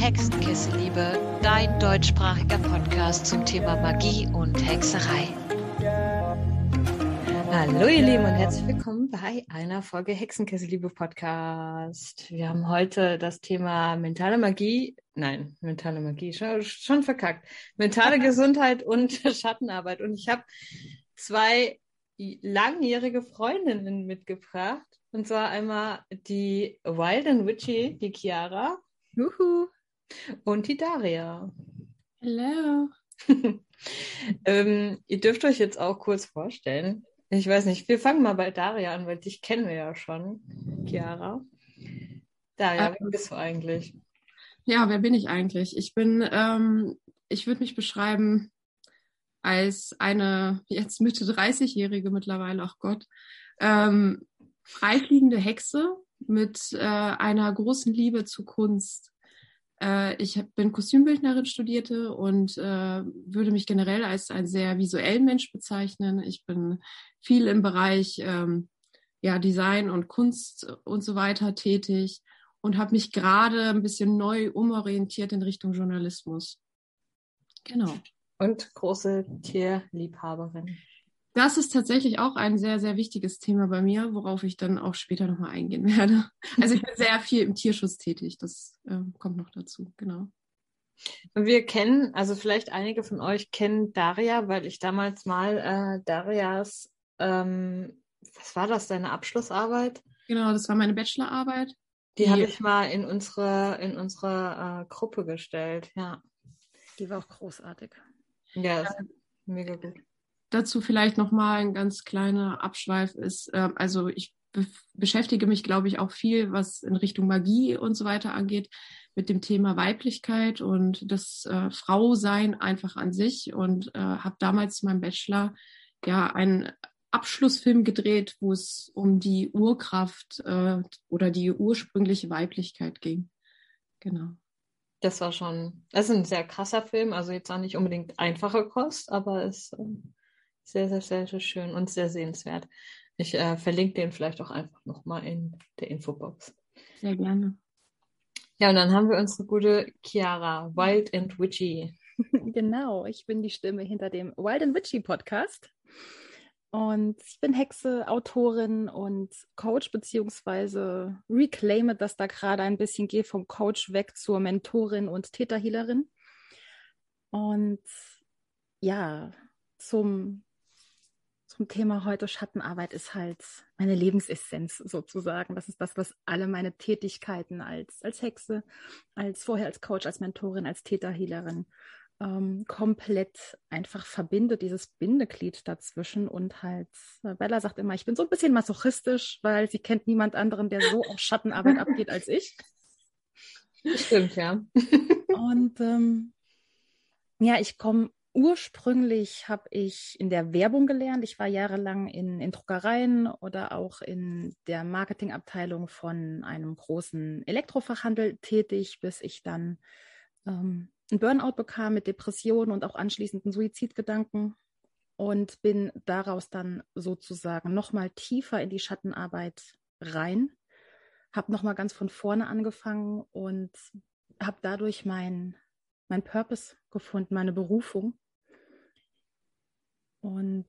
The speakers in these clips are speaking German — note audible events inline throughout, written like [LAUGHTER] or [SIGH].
Hexenkessel-Liebe, dein deutschsprachiger Podcast zum Thema Magie und Hexerei. Hallo ihr Lieben und herzlich willkommen bei einer Folge Hexenkessel-Liebe Podcast. Wir haben heute das Thema mentale Magie, nein, mentale Magie, schon, schon verkackt, mentale [LAUGHS] Gesundheit und [LAUGHS] Schattenarbeit. Und ich habe zwei langjährige Freundinnen mitgebracht. Und zwar einmal die Wild and Witchy, die Chiara. Juhu. Und die Daria. Hallo. [LAUGHS] ähm, ihr dürft euch jetzt auch kurz vorstellen. Ich weiß nicht, wir fangen mal bei Daria an, weil dich kennen wir ja schon, Chiara. Daria, ähm, wer bist du eigentlich? Ja, wer bin ich eigentlich? Ich bin, ähm, ich würde mich beschreiben als eine jetzt Mitte 30-Jährige mittlerweile, ach Gott, ähm, freifliegende Hexe mit äh, einer großen Liebe zu Kunst. Äh, ich bin Kostümbildnerin studierte und äh, würde mich generell als ein sehr visuellen Mensch bezeichnen. Ich bin viel im Bereich ähm, ja, Design und Kunst und so weiter tätig und habe mich gerade ein bisschen neu umorientiert in Richtung Journalismus. Genau. Und große Tierliebhaberin. Das ist tatsächlich auch ein sehr, sehr wichtiges Thema bei mir, worauf ich dann auch später nochmal eingehen [LAUGHS] werde. Also ich bin sehr viel im Tierschutz tätig, das äh, kommt noch dazu, genau. Wir kennen, also vielleicht einige von euch kennen Daria, weil ich damals mal äh, Darias, ähm, was war das, deine Abschlussarbeit? Genau, das war meine Bachelorarbeit. Die, die habe ich mal in unsere, in unsere äh, Gruppe gestellt, ja. Die war auch großartig. Ja, ja. mega gut dazu vielleicht nochmal ein ganz kleiner Abschweif ist, äh, also ich be beschäftige mich, glaube ich, auch viel, was in Richtung Magie und so weiter angeht, mit dem Thema Weiblichkeit und das äh, Frausein einfach an sich und äh, habe damals zu meinem Bachelor ja einen Abschlussfilm gedreht, wo es um die Urkraft äh, oder die ursprüngliche Weiblichkeit ging. Genau. Das war schon, das ist ein sehr krasser Film, also jetzt auch nicht unbedingt einfache Kost, aber es ähm, sehr, sehr, sehr, sehr schön und sehr sehenswert. Ich äh, verlinke den vielleicht auch einfach nochmal in der Infobox. Sehr gerne. Ja, und dann haben wir unsere gute Chiara, Wild and Witchy. [LAUGHS] Genau, ich bin die Stimme hinter dem Wild and Witchy Podcast. Und ich bin Hexe, Autorin und Coach, beziehungsweise reclaime das da gerade ein bisschen, gehe vom Coach weg zur Mentorin und Täterhealerin. Und ja, zum zum Thema heute Schattenarbeit ist halt meine Lebensessenz sozusagen. Das ist das, was alle meine Tätigkeiten als, als Hexe, als vorher als Coach, als Mentorin, als Täterhealerin ähm, komplett einfach verbindet, dieses Bindeglied dazwischen und halt, äh, Bella sagt immer, ich bin so ein bisschen masochistisch, weil sie kennt niemand anderen, der so auf Schattenarbeit [LAUGHS] abgeht als ich. Stimmt, ja. und ähm, ja, ich komme Ursprünglich habe ich in der Werbung gelernt. Ich war jahrelang in, in Druckereien oder auch in der Marketingabteilung von einem großen Elektrofachhandel tätig, bis ich dann ähm, einen Burnout bekam mit Depressionen und auch anschließenden Suizidgedanken und bin daraus dann sozusagen nochmal tiefer in die Schattenarbeit rein, habe nochmal ganz von vorne angefangen und habe dadurch mein mein Purpose gefunden, meine Berufung. Und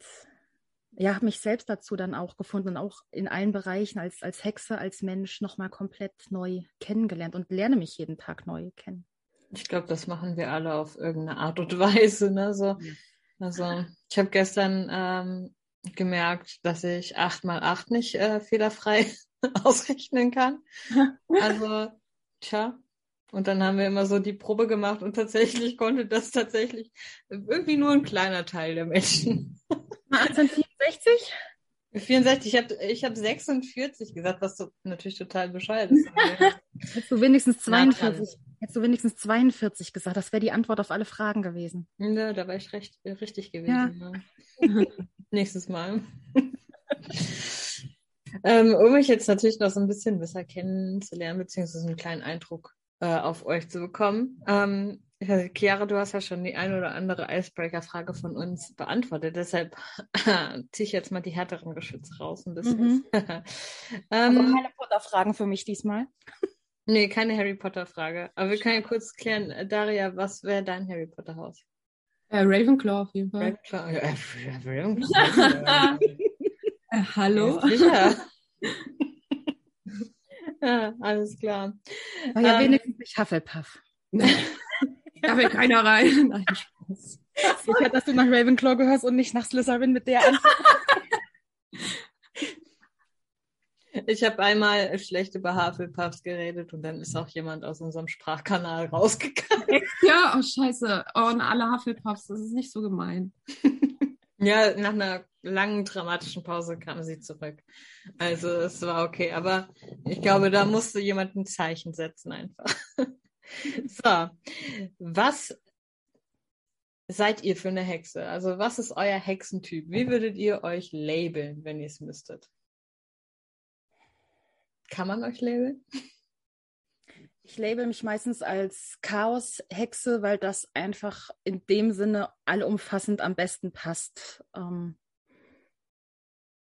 ja, habe mich selbst dazu dann auch gefunden und auch in allen Bereichen als, als Hexe, als Mensch nochmal komplett neu kennengelernt und lerne mich jeden Tag neu kennen. Ich glaube, das machen wir alle auf irgendeine Art und [LAUGHS] Weise. Ne? So, also ich habe gestern ähm, gemerkt, dass ich acht mal acht nicht äh, fehlerfrei [LAUGHS] ausrechnen kann. [LAUGHS] Also, tja, und dann haben wir immer so die Probe gemacht und tatsächlich konnte das tatsächlich irgendwie nur ein kleiner Teil der Menschen. 1864? 64, ich habe ich hab 46 gesagt, was so natürlich total bescheuert ist. [LAUGHS] Hättest du wenigstens 42, hättest du wenigstens 42 gesagt, das wäre die Antwort auf alle Fragen gewesen. Ja, da war ich recht, richtig gewesen. Ja. Ja. [LAUGHS] Nächstes Mal. [LAUGHS] ähm, um mich jetzt natürlich noch so ein bisschen besser kennenzulernen, beziehungsweise einen kleinen Eindruck äh, auf euch zu bekommen. Ähm, Chiara, du hast ja schon die eine oder andere Icebreaker-Frage von uns beantwortet. Deshalb ziehe ich jetzt mal die härteren Geschütze raus ein bisschen. Mhm. [LAUGHS] ähm, keine Futterfragen für mich diesmal. Nee, keine Harry Potter-Frage. Aber wir können ja kurz klären, äh, Daria, was wäre dein Harry Potter-Haus? Äh, Ravenclaw auf jeden Fall. Ravenclaw. Äh, Ravenclaw. [LAUGHS] Äh, hallo? Ja, sicher. [LAUGHS] ja, [LAUGHS] alles klar. War ja Ähm, wenigstens nicht Hufflepuff. [LAUGHS] Da will keiner rein. Nein, Spaß. Sicher, dass du nach Ravenclaw gehörst und nicht nach Slytherin mit der. [LAUGHS] Ich habe einmal schlecht über Hufflepuffs geredet und dann ist auch jemand aus unserem Sprachkanal rausgegangen. Ja, oh scheiße. Oh, und alle Hufflepuffs, das ist nicht so gemein. Ja, nach einer langen dramatischen Pause kam sie zurück. Also es war okay, aber ich glaube, da musste jemand ein Zeichen setzen einfach. [LAUGHS] So, was seid ihr für eine Hexe? Also was ist euer Hexentyp? Wie würdet ihr euch labeln, wenn ihr es müsstet? Kann man euch labeln? Ich label mich meistens als Chaos-Hexe, weil das einfach in dem Sinne allumfassend am besten passt. Ähm,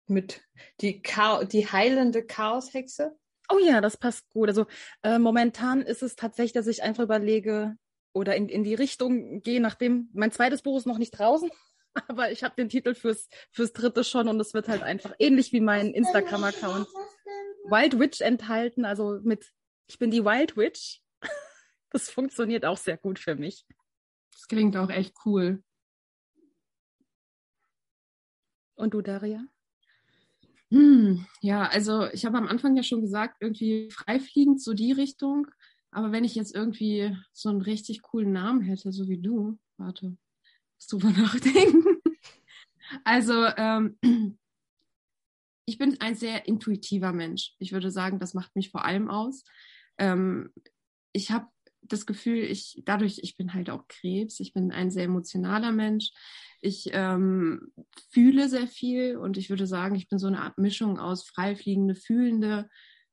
Mit die, Chao die heilende Chaoshexe? oh ja, das passt gut. Also äh, momentan ist es tatsächlich, dass ich einfach überlege oder in, in die Richtung gehe, nachdem mein zweites Buch ist noch nicht draußen, [LAUGHS] aber ich habe den Titel fürs, fürs dritte schon und es wird halt einfach ähnlich wie mein Instagram-Account Wild Witch enthalten, also mit ich bin die Wild Witch. [LAUGHS] Das funktioniert auch sehr gut für mich. Das klingt auch echt cool. Und du, Daria? Hm, ja, also ich habe am Anfang ja schon gesagt, irgendwie freifliegend so die Richtung. Aber wenn ich jetzt irgendwie so einen richtig coolen Namen hätte, so wie du, warte, musst drüber [LAUGHS] nachdenken. Also ähm, [CLEARS THROAT] ich bin ein sehr intuitiver Mensch. Ich würde sagen, das macht mich vor allem aus. Ähm, ich habe das Gefühl, ich dadurch, ich bin halt auch Krebs, ich bin ein sehr emotionaler Mensch. Ich ähm, fühle sehr viel und ich würde sagen, ich bin so eine Art Mischung aus freifliegende, fühlende,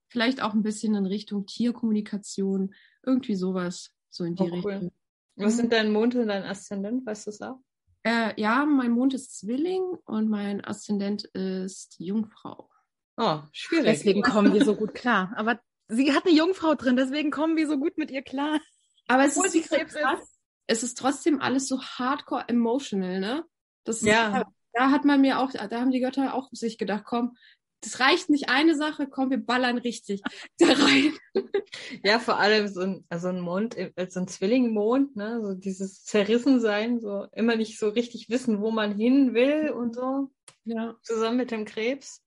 vielleicht auch ein bisschen in Richtung Tierkommunikation, irgendwie sowas, so in die Oh, cool. Richtung. Was sind dein Mond und dein Aszendent? Weißt du es auch? Äh, ja, mein Mond ist Zwilling und mein Aszendent ist Jungfrau. Oh, schwierig. Deswegen kommen wir so gut klar. Aber sie hat eine Jungfrau drin, deswegen kommen wir so gut mit ihr klar. Aber es Obwohl ist, so krass. es ist trotzdem alles so hardcore emotional, ne? Das ist, Ja. Da hat man mir auch, da haben die Götter auch sich gedacht, komm, das reicht nicht eine Sache, komm, wir ballern richtig [LAUGHS] da rein. Ja, vor allem so ein, also ein Mond, äh, so ein Zwillingmond, ne, so dieses Zerrissensein, so immer nicht so richtig wissen, wo man hin will und so, Ja, zusammen mit dem Krebs.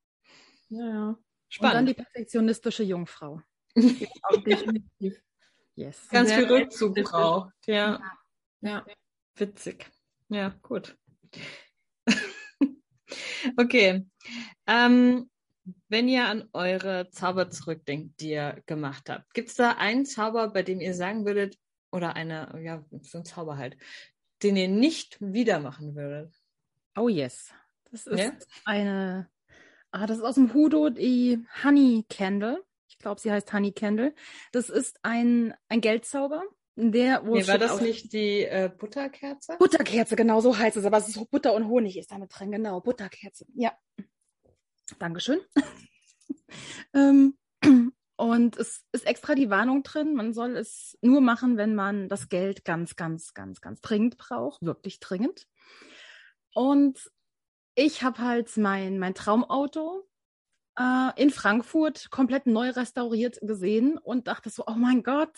ja, ja. Und dann Spannend. die perfektionistische Jungfrau. [LAUGHS] Auch definitiv. Yes. Ganz Sehr viel Rückzug braucht. Ja, Ja. witzig. Ja, gut. [LAUGHS] okay. Ähm, wenn ihr an eure Zauber zurückdenkt, die ihr gemacht habt, gibt es da einen Zauber, bei dem ihr sagen würdet, oder eine, ja, so ein Zauber halt, den ihr nicht wieder machen würdet? Oh yes. Das ist Ja? eine, ah, das ist aus dem Hudo, die Honey Candle. Ich glaube, sie heißt Honey Candle. Das ist ein, ein Geldzauber, der, wo Nee, war das nicht die äh, Butterkerze? Butterkerze, genau so heißt es, aber es ist Butter und Honig ist damit drin, genau, Butterkerze. Ja. Dankeschön. [LAUGHS] ähm, und es ist extra die Warnung drin, man soll es nur machen, wenn man das Geld ganz, ganz, ganz, ganz dringend braucht, wirklich dringend. Und ich habe halt mein, mein Traumauto äh, in Frankfurt komplett neu restauriert gesehen und dachte so, oh mein Gott,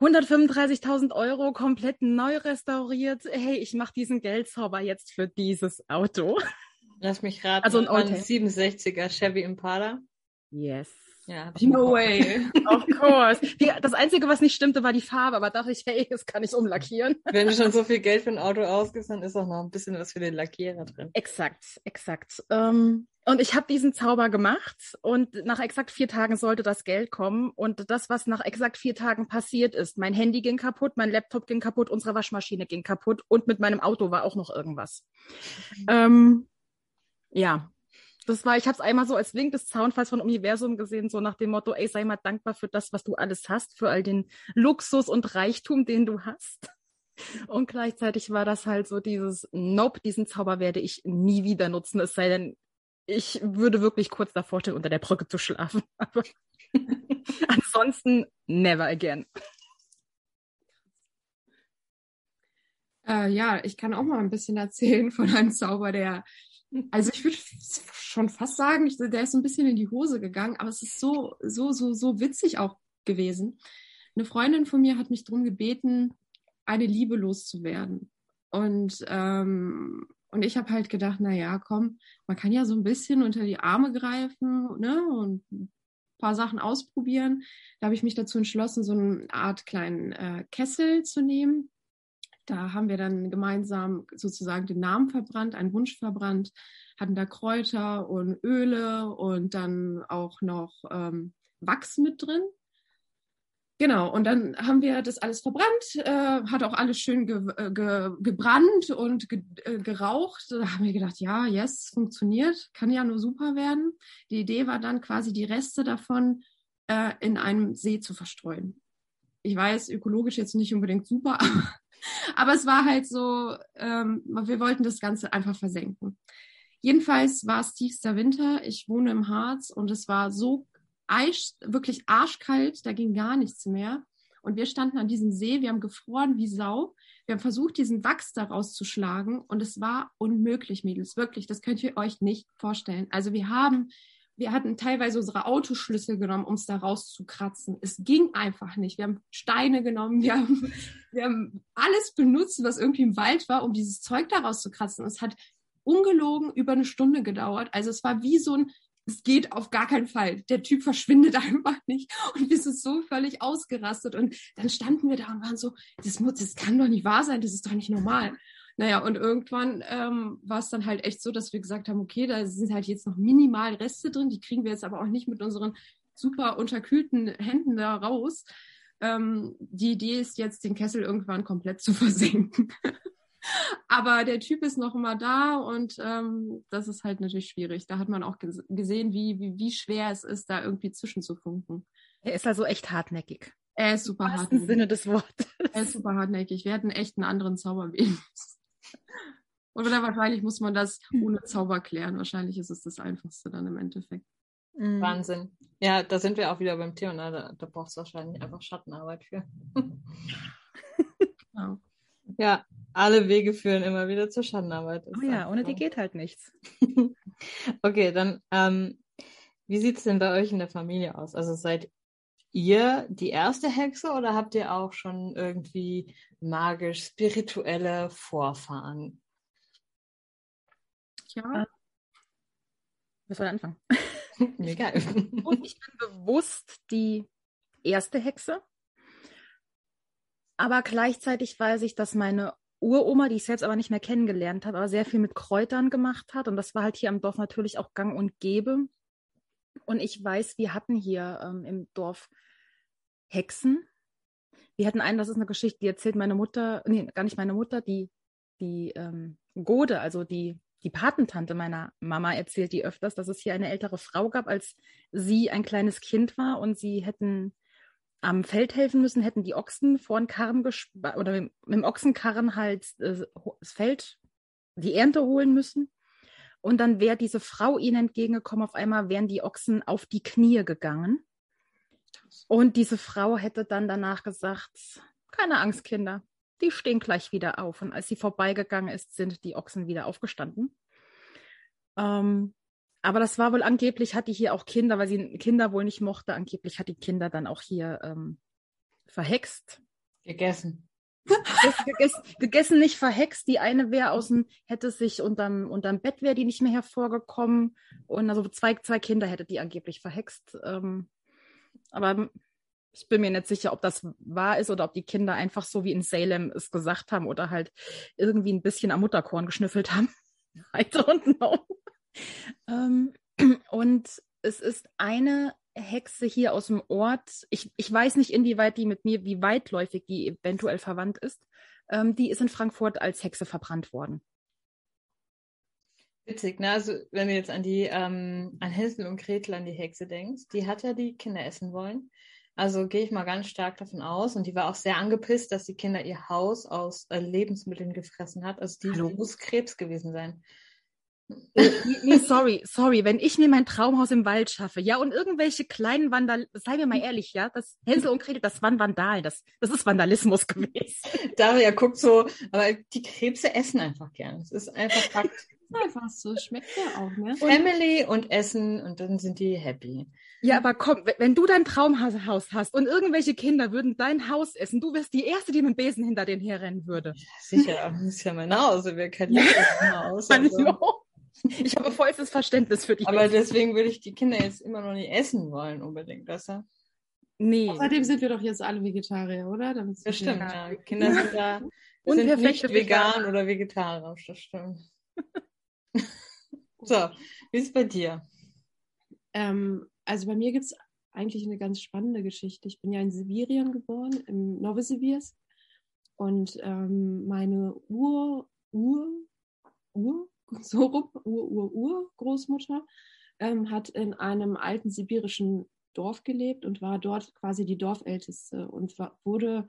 135.000 Euro komplett neu restauriert. Hey, ich mache diesen Geldzauber jetzt für dieses Auto. Lass mich raten. Also ein ein Oldtimer. 67er Chevy Impala. Yes. Ja, No way. [LAUGHS] Of course. Das Einzige, was nicht stimmte, war die Farbe, aber dachte ich, hey, das kann ich umlackieren. [LAUGHS] Wenn du schon so viel Geld für ein Auto ausgibst, dann ist auch noch ein bisschen was für den Lackierer drin. Exakt, exakt. Ähm, und ich habe diesen Zauber gemacht und nach exakt vier Tagen sollte das Geld kommen. Und das, was nach exakt vier Tagen passiert ist, mein Handy ging kaputt, mein Laptop ging kaputt, unsere Waschmaschine ging kaputt und mit meinem Auto war auch noch irgendwas. [LAUGHS] Ähm, ja, das war, ich habe es einmal so als Wink des Zaunfalls von Universum gesehen, so nach dem Motto, ey, sei mal dankbar für das, was du alles hast, für all den Luxus und Reichtum, den du hast. Und gleichzeitig war das halt so dieses, nope, diesen Zauber werde ich nie wieder nutzen, es sei denn, ich würde wirklich kurz davor stehen, unter der Brücke zu schlafen. [LAUGHS] Aber ansonsten never again. Äh, ja, ich kann auch mal ein bisschen erzählen von einem Zauber, der, also ich würde schon fast sagen, ich, der ist so ein bisschen in die Hose gegangen, aber es ist so, so, so, so witzig auch gewesen. Eine Freundin von mir hat mich darum gebeten, eine Liebe loszuwerden. Und, ähm, und ich habe halt gedacht, na ja, komm, man kann ja so ein bisschen unter die Arme greifen ne, und ein paar Sachen ausprobieren. Da habe ich mich dazu entschlossen, so eine Art kleinen äh, Kessel zu nehmen da haben wir dann gemeinsam sozusagen den Namen verbrannt, einen Wunsch verbrannt, hatten da Kräuter und Öle und dann auch noch ähm, Wachs mit drin. Genau, und dann haben wir das alles verbrannt, äh, hat auch alles schön ge äh, ge gebrannt und ge äh, geraucht. Da haben wir gedacht, ja, yes, funktioniert, kann ja nur super werden. Die Idee war dann quasi die Reste davon äh, in einem See zu verstreuen. Ich weiß, ökologisch jetzt nicht unbedingt super, [LAUGHS] aber [LAUGHS] aber es war halt so, ähm, wir wollten das Ganze einfach versenken. Jedenfalls war es tiefster Winter. Ich wohne im Harz und es war so eisch, wirklich arschkalt, da ging gar nichts mehr. Und wir standen an diesem See, wir haben gefroren wie Sau. Wir haben versucht, diesen Wachs da rauszuschlagen und es war unmöglich, Mädels. Wirklich, das könnt ihr euch nicht vorstellen. Also wir haben wir hatten teilweise unsere Autoschlüssel genommen, um es da rauszukratzen. Es ging einfach nicht. Wir haben Steine genommen, wir haben, wir haben alles benutzt, was irgendwie im Wald war, um dieses Zeug da rauszukratzen. Es hat ungelogen über eine Stunde gedauert. Also es war wie so ein, es geht auf gar keinen Fall. Der Typ verschwindet [LAUGHS] einfach nicht. Und wir sind so völlig ausgerastet. Und dann standen wir da und waren so, das muss, das kann doch nicht wahr sein, das ist doch nicht normal. Naja, und irgendwann ähm, war es dann halt echt so, dass wir gesagt haben, okay, da sind halt jetzt noch minimal Reste drin, die kriegen wir jetzt aber auch nicht mit unseren super unterkühlten Händen da raus. Ähm, die Idee ist jetzt, den Kessel irgendwann komplett zu [LAUGHS] versenken. aber der Typ ist noch immer da und ähm, das ist halt natürlich schwierig. Da hat man auch gesehen, wie, wie, wie schwer es ist, da irgendwie zwischenzufunken. Er ist also echt hartnäckig. Er ist super hartnäckig. Im Sinne des Wortes. Er ist super hartnäckig. Wir hätten echt einen anderen Zauber wählen oder wahrscheinlich muss man das ohne Zauber klären. Wahrscheinlich ist es das Einfachste dann im Endeffekt. Mhm. Wahnsinn. Ja, da sind wir auch wieder beim Thema. Ne? Da, da brauchst du wahrscheinlich einfach Schattenarbeit für. ja. [LAUGHS] ja, alle Wege führen immer wieder zur Schattenarbeit. oh ja, ohne so. die geht halt nichts. [LAUGHS] okay, dann ähm, wie sieht es denn bei euch in der Familie aus? Also seid ihr die erste Hexe oder habt ihr auch schon irgendwie magisch spirituelle Vorfahren? Ja. Äh, was soll anfangen? [LAUGHS] Egal. [LAUGHS] Und ich bin bewusst die erste Hexe. Aber gleichzeitig weiß ich, dass meine Uroma, die ich selbst aber nicht mehr kennengelernt habe, aber sehr viel mit Kräutern gemacht hat. Und das war halt hier am Dorf natürlich auch gang und gäbe. Und ich weiß, wir hatten hier ähm, im Dorf Hexen. Wir hatten einen, das ist eine Geschichte, die erzählt meine Mutter, nee, gar nicht meine Mutter, die, die ähm, Gode, also die die Patentante meiner Mama erzählt die öfters, dass es hier eine ältere Frau gab, als sie ein kleines Kind war und sie hätten am Feld helfen müssen, hätten die Ochsen vor den Karren oder mit, mit, dem Ochsenkarren halt äh, das Feld, die Ernte holen müssen. Und dann wäre diese Frau ihnen entgegengekommen, auf einmal wären die Ochsen auf die Knie gegangen. Und diese Frau hätte dann danach gesagt, keine Angst, Kinder, die stehen gleich wieder auf. Und als sie vorbeigegangen ist, sind die Ochsen wieder aufgestanden. Ähm, aber das war wohl angeblich, hat die hier auch Kinder, weil sie Kinder wohl nicht mochte. Angeblich hat die Kinder dann auch hier ähm, verhext. Gegessen. gegessen. Gegessen, nicht verhext. Die eine wäre aus dem, hätte sich unterm, unterm Bett wäre die nicht mehr hervorgekommen. Und also zwei, zwei Kinder hätte die angeblich verhext. Ähm, aber ich bin mir nicht sicher, ob das wahr ist oder ob die Kinder einfach so wie in Salem es gesagt haben oder halt irgendwie ein bisschen am Mutterkorn geschnüffelt haben. [LAUGHS] I don't know. ähm, [CLEARS THROAT] und es ist eine Hexe hier aus dem Ort. Ich, ich weiß nicht, inwieweit die mit mir, wie weitläufig die eventuell verwandt ist. Ähm, die ist in Frankfurt als Hexe verbrannt worden. Witzig, ne? Also wenn du jetzt an die ähm, an Hänsel und Gretel an die Hexe denkst, die hat ja die Kinder essen wollen. Also gehe ich mal ganz stark davon aus. Und die war auch sehr angepisst, dass die Kinder ihr Haus aus äh, Lebensmitteln gefressen hat. Also die Hallo. muss Krebs gewesen sein. Äh, nee, sorry, sorry, wenn ich mir mein Traumhaus im Wald schaffe, ja, und irgendwelche kleinen Vandal, seien wir mal ehrlich, ja, das Hänsel und Gretel, das waren Vandalen, das, das ist Vandalismus gewesen. [LAUGHS] Daria guckt so, aber die Krebse essen einfach gern. Es ist einfach Fakt. Einfach so, schmeckt ja auch, ne? Family und Essen und dann sind die happy. Ja, aber komm, wenn du dein Traumhaus hast und irgendwelche Kinder würden dein Haus essen, du wärst die Erste, die mit dem Besen hinter denen herrennen würde. Sicher, das ist ja mein Haus, wer kennt ja. das Haus? Also. Ich habe vollstes Verständnis für dich. Aber deswegen würde ich die Kinder jetzt immer noch nicht essen wollen, unbedingt, weißt du? Nee. Außerdem sind wir doch jetzt alle Vegetarier, oder? Damit das stimmt, ja. Kinder sind da sind nicht vegan oder vegetarisch, das stimmt. So, wie ist es bei dir? Ähm, also bei mir gibt es eigentlich eine ganz spannende Geschichte. Ich bin ja in Sibirien geboren, im Novosibirsk. Und ähm, meine Ur, Ur, Ur, [LAUGHS] so rum, Ur, Ur, Ur Großmutter ähm, hat in einem alten sibirischen Dorf gelebt und war dort quasi die Dorfälteste und war, wurde,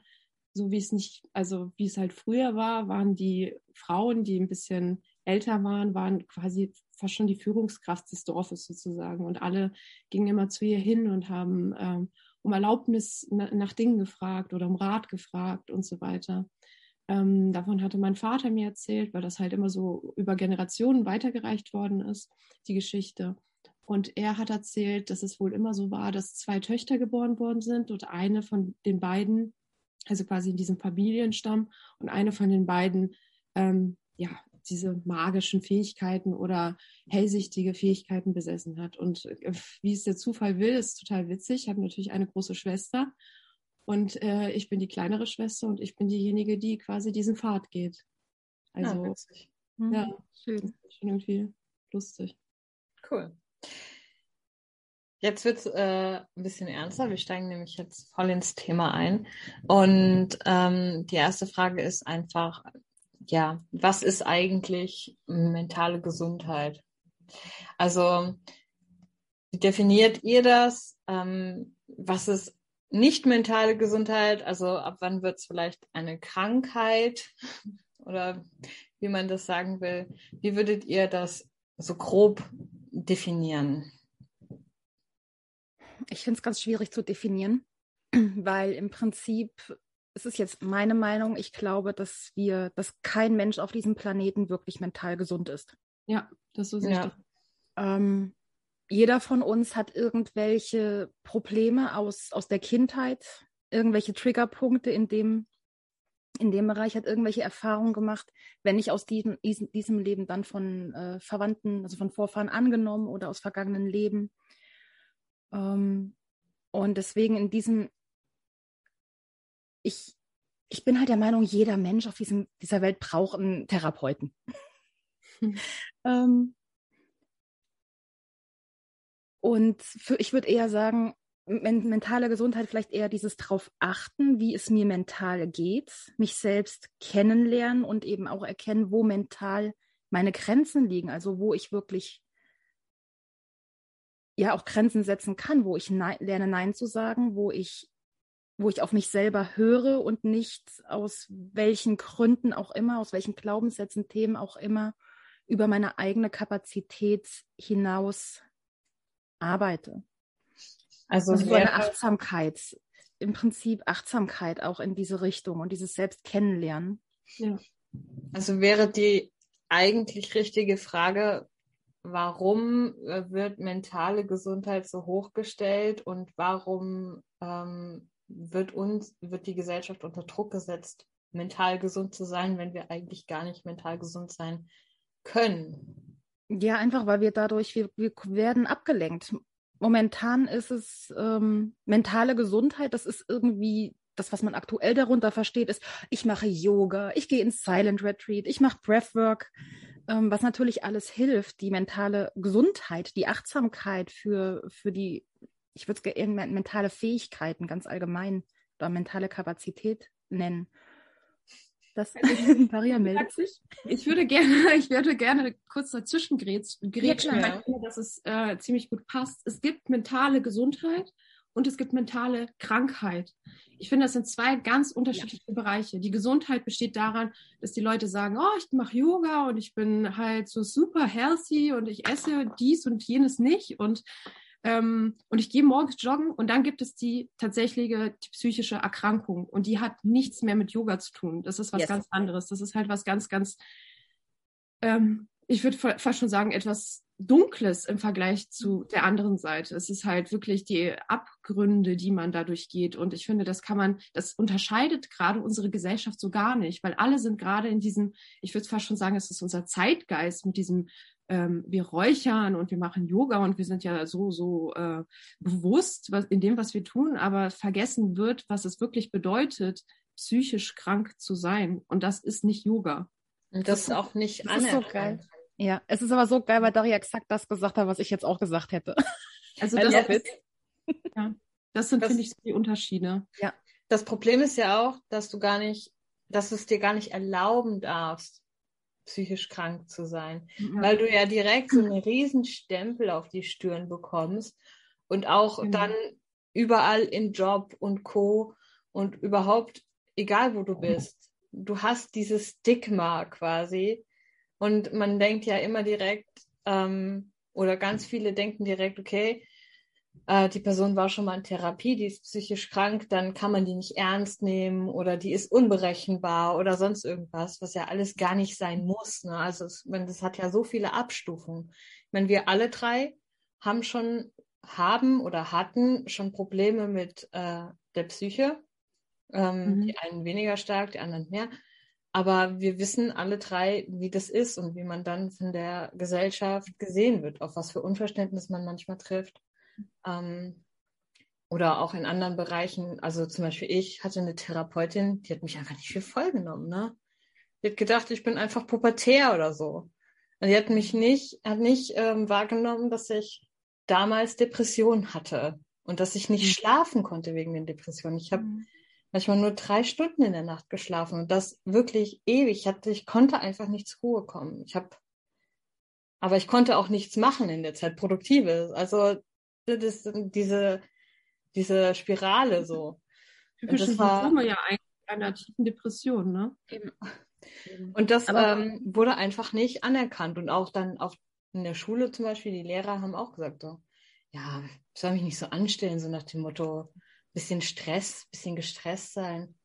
so wie es nicht, also wie es halt früher war, waren die Frauen, die ein bisschen älter waren, waren quasi fast schon die Führungskraft des Dorfes sozusagen. Und alle gingen immer zu ihr hin und haben ähm, um Erlaubnis na, nach Dingen gefragt oder um Rat gefragt und so weiter. Ähm, davon hatte mein Vater mir erzählt, weil das halt immer so über Generationen weitergereicht worden ist, die Geschichte. Und er hat erzählt, dass es wohl immer so war, dass zwei Töchter geboren worden sind und eine von den beiden, also quasi in diesem Familienstamm, und eine von den beiden ähm, ja, diese magischen Fähigkeiten oder hellsichtige Fähigkeiten besessen hat. Und äh, wie es der Zufall will, ist total witzig. Ich habe natürlich eine große Schwester und äh, ich bin die kleinere Schwester und ich bin diejenige, die quasi diesen Pfad geht. Also, ja, ja schön. schon irgendwie lustig. Cool. Jetzt wird es äh, ein bisschen ernster. Wir steigen nämlich jetzt voll ins Thema ein. Und ähm, die erste Frage ist einfach, ja, was ist eigentlich mentale Gesundheit? Also, wie definiert ihr das? Ähm, was ist nicht mentale Gesundheit? Also, ab wann wird es vielleicht eine Krankheit? [LAUGHS] Oder wie man das sagen will. Wie würdet ihr das so grob definieren? Ich finde es ganz schwierig zu definieren, [CLEARS THROAT] weil im Prinzip es ist jetzt meine Meinung, ich glaube, dass wir, dass kein Mensch auf diesem Planeten wirklich mental gesund ist. Ja, das ist so ja. Ähm, jeder von uns hat irgendwelche Probleme aus, aus der Kindheit, irgendwelche Triggerpunkte in dem, in dem Bereich, hat irgendwelche Erfahrungen gemacht, wenn nicht aus diesem, diesem Leben, dann von äh, Verwandten, also von Vorfahren angenommen oder aus vergangenen Leben. Ähm, und deswegen in diesem, ich, ich bin halt der Meinung, jeder Mensch auf diesem, dieser Welt braucht einen Therapeuten. Hm. [LAUGHS] ähm, und für, ich würde eher sagen, men mentale Gesundheit vielleicht eher dieses drauf achten, wie es mir mental geht, mich selbst kennenlernen und eben auch erkennen, wo mental meine Grenzen liegen, also wo ich wirklich ja auch Grenzen setzen kann, wo ich nein, lerne Nein zu sagen, wo ich wo ich auf mich selber höre und nicht aus welchen Gründen auch immer, aus welchen Glaubenssätzen, Themen auch immer, über meine eigene Kapazität hinaus arbeite. Also, also so eine Achtsamkeit, im Prinzip Achtsamkeit auch in diese Richtung und dieses Selbstkennenlernen. Ja. Also wäre die eigentlich richtige Frage, warum äh, wird mentale Gesundheit so hochgestellt und warum ähm, wird uns, wird die Gesellschaft unter Druck gesetzt, mental gesund zu sein, wenn wir eigentlich gar nicht mental gesund sein können. Ja, einfach, weil wir dadurch, wir, wir werden abgelenkt. Momentan ist es ähm, mentale Gesundheit, das ist irgendwie das, was man aktuell darunter versteht, ist, ich mache Yoga, ich gehe ins Silent Retreat, ich mache Breathwork, ähm, was natürlich alles hilft, die mentale Gesundheit, die Achtsamkeit für, für die ich würde es mentale Fähigkeiten ganz allgemein oder mentale Kapazität nennen. Das Maria meldet sich. Ich würde gerne, [LAUGHS] ich würde gerne kurz dazwischen grätschen, ja, weil dass es äh, ziemlich gut passt. Es gibt mentale Gesundheit und es gibt mentale Krankheit. Ich finde, das sind zwei ganz unterschiedliche ja. Bereiche. Die Gesundheit besteht daran, dass die Leute sagen, oh, ich mache Yoga und ich bin halt so super healthy und ich esse dies und jenes nicht und ähm, und ich gehe morgens joggen und dann gibt es die tatsächliche die psychische Erkrankung und die hat nichts mehr mit Yoga zu tun. Das ist was yes. ganz anderes. Das ist halt was ganz, ganz, ähm, ich würde fast schon sagen, etwas Dunkles im Vergleich zu der anderen Seite. Es ist halt wirklich die Abgründe, die man dadurch geht. Und ich finde, das kann man, das unterscheidet gerade unsere Gesellschaft so gar nicht, weil alle sind gerade in diesem, ich würde fast schon sagen, es ist unser Zeitgeist mit diesem, ähm, wir räuchern und wir machen Yoga und wir sind ja so, so äh, bewusst was, in dem, was wir tun, aber vergessen wird, was es wirklich bedeutet, psychisch krank zu sein. Und das ist nicht Yoga. Und das, das ist auch nicht anerkannt. So ja, es ist aber so geil, weil Daria exakt das gesagt hat, was ich jetzt auch gesagt hätte. Also das, das, ja, das sind, finde ich, die Unterschiede. Ja. Das Problem ist ja auch, dass du gar nicht, dass du es dir gar nicht erlauben darfst, psychisch krank zu sein. Ja. Weil du ja direkt so einen riesen Stempel auf die Stirn bekommst und auch genau. dann überall in Job und Co. und überhaupt, egal wo du bist, du hast dieses Stigma quasi, und man denkt ja immer direkt, ähm, oder ganz viele denken direkt, okay, äh, die Person war schon mal in Therapie, die ist psychisch krank, dann kann man die nicht ernst nehmen oder die ist unberechenbar oder sonst irgendwas, was ja alles gar nicht sein muss. Ne? Also es, man, das hat ja so viele Abstufungen. Ich meine, wir alle drei haben schon, haben oder hatten schon Probleme mit äh, der Psyche. Ähm, mhm. Die einen weniger stark, die anderen mehr. Aber wir wissen alle drei, wie das ist und wie man dann von der Gesellschaft gesehen wird, auf was für Unverständnis man manchmal trifft. Ähm, oder auch in anderen Bereichen. Also zum Beispiel ich hatte eine Therapeutin, die hat mich einfach nicht viel vollgenommen. Ne? Die hat gedacht, ich bin einfach pubertär oder so. Und die hat mich nicht, hat nicht ähm, wahrgenommen, dass ich damals Depressionen hatte und dass ich nicht mhm. schlafen konnte wegen den Depressionen. Ich habe mhm manchmal nur drei Stunden in der Nacht geschlafen und das wirklich ewig. Ich, hatte, ich konnte einfach nicht zur Ruhe kommen. Ich habe, aber ich konnte auch nichts machen in der Zeit, Produktives. Also das, diese, diese Spirale so. Typische Symptome ja eigentlich einer tiefen Depression, ne? Und das ähm, wurde einfach nicht anerkannt. Und auch dann auch in der Schule zum Beispiel, die Lehrer haben auch gesagt so, ja, ich soll mich nicht so anstellen, so nach dem Motto, bisschen Stress, bisschen gestresst sein.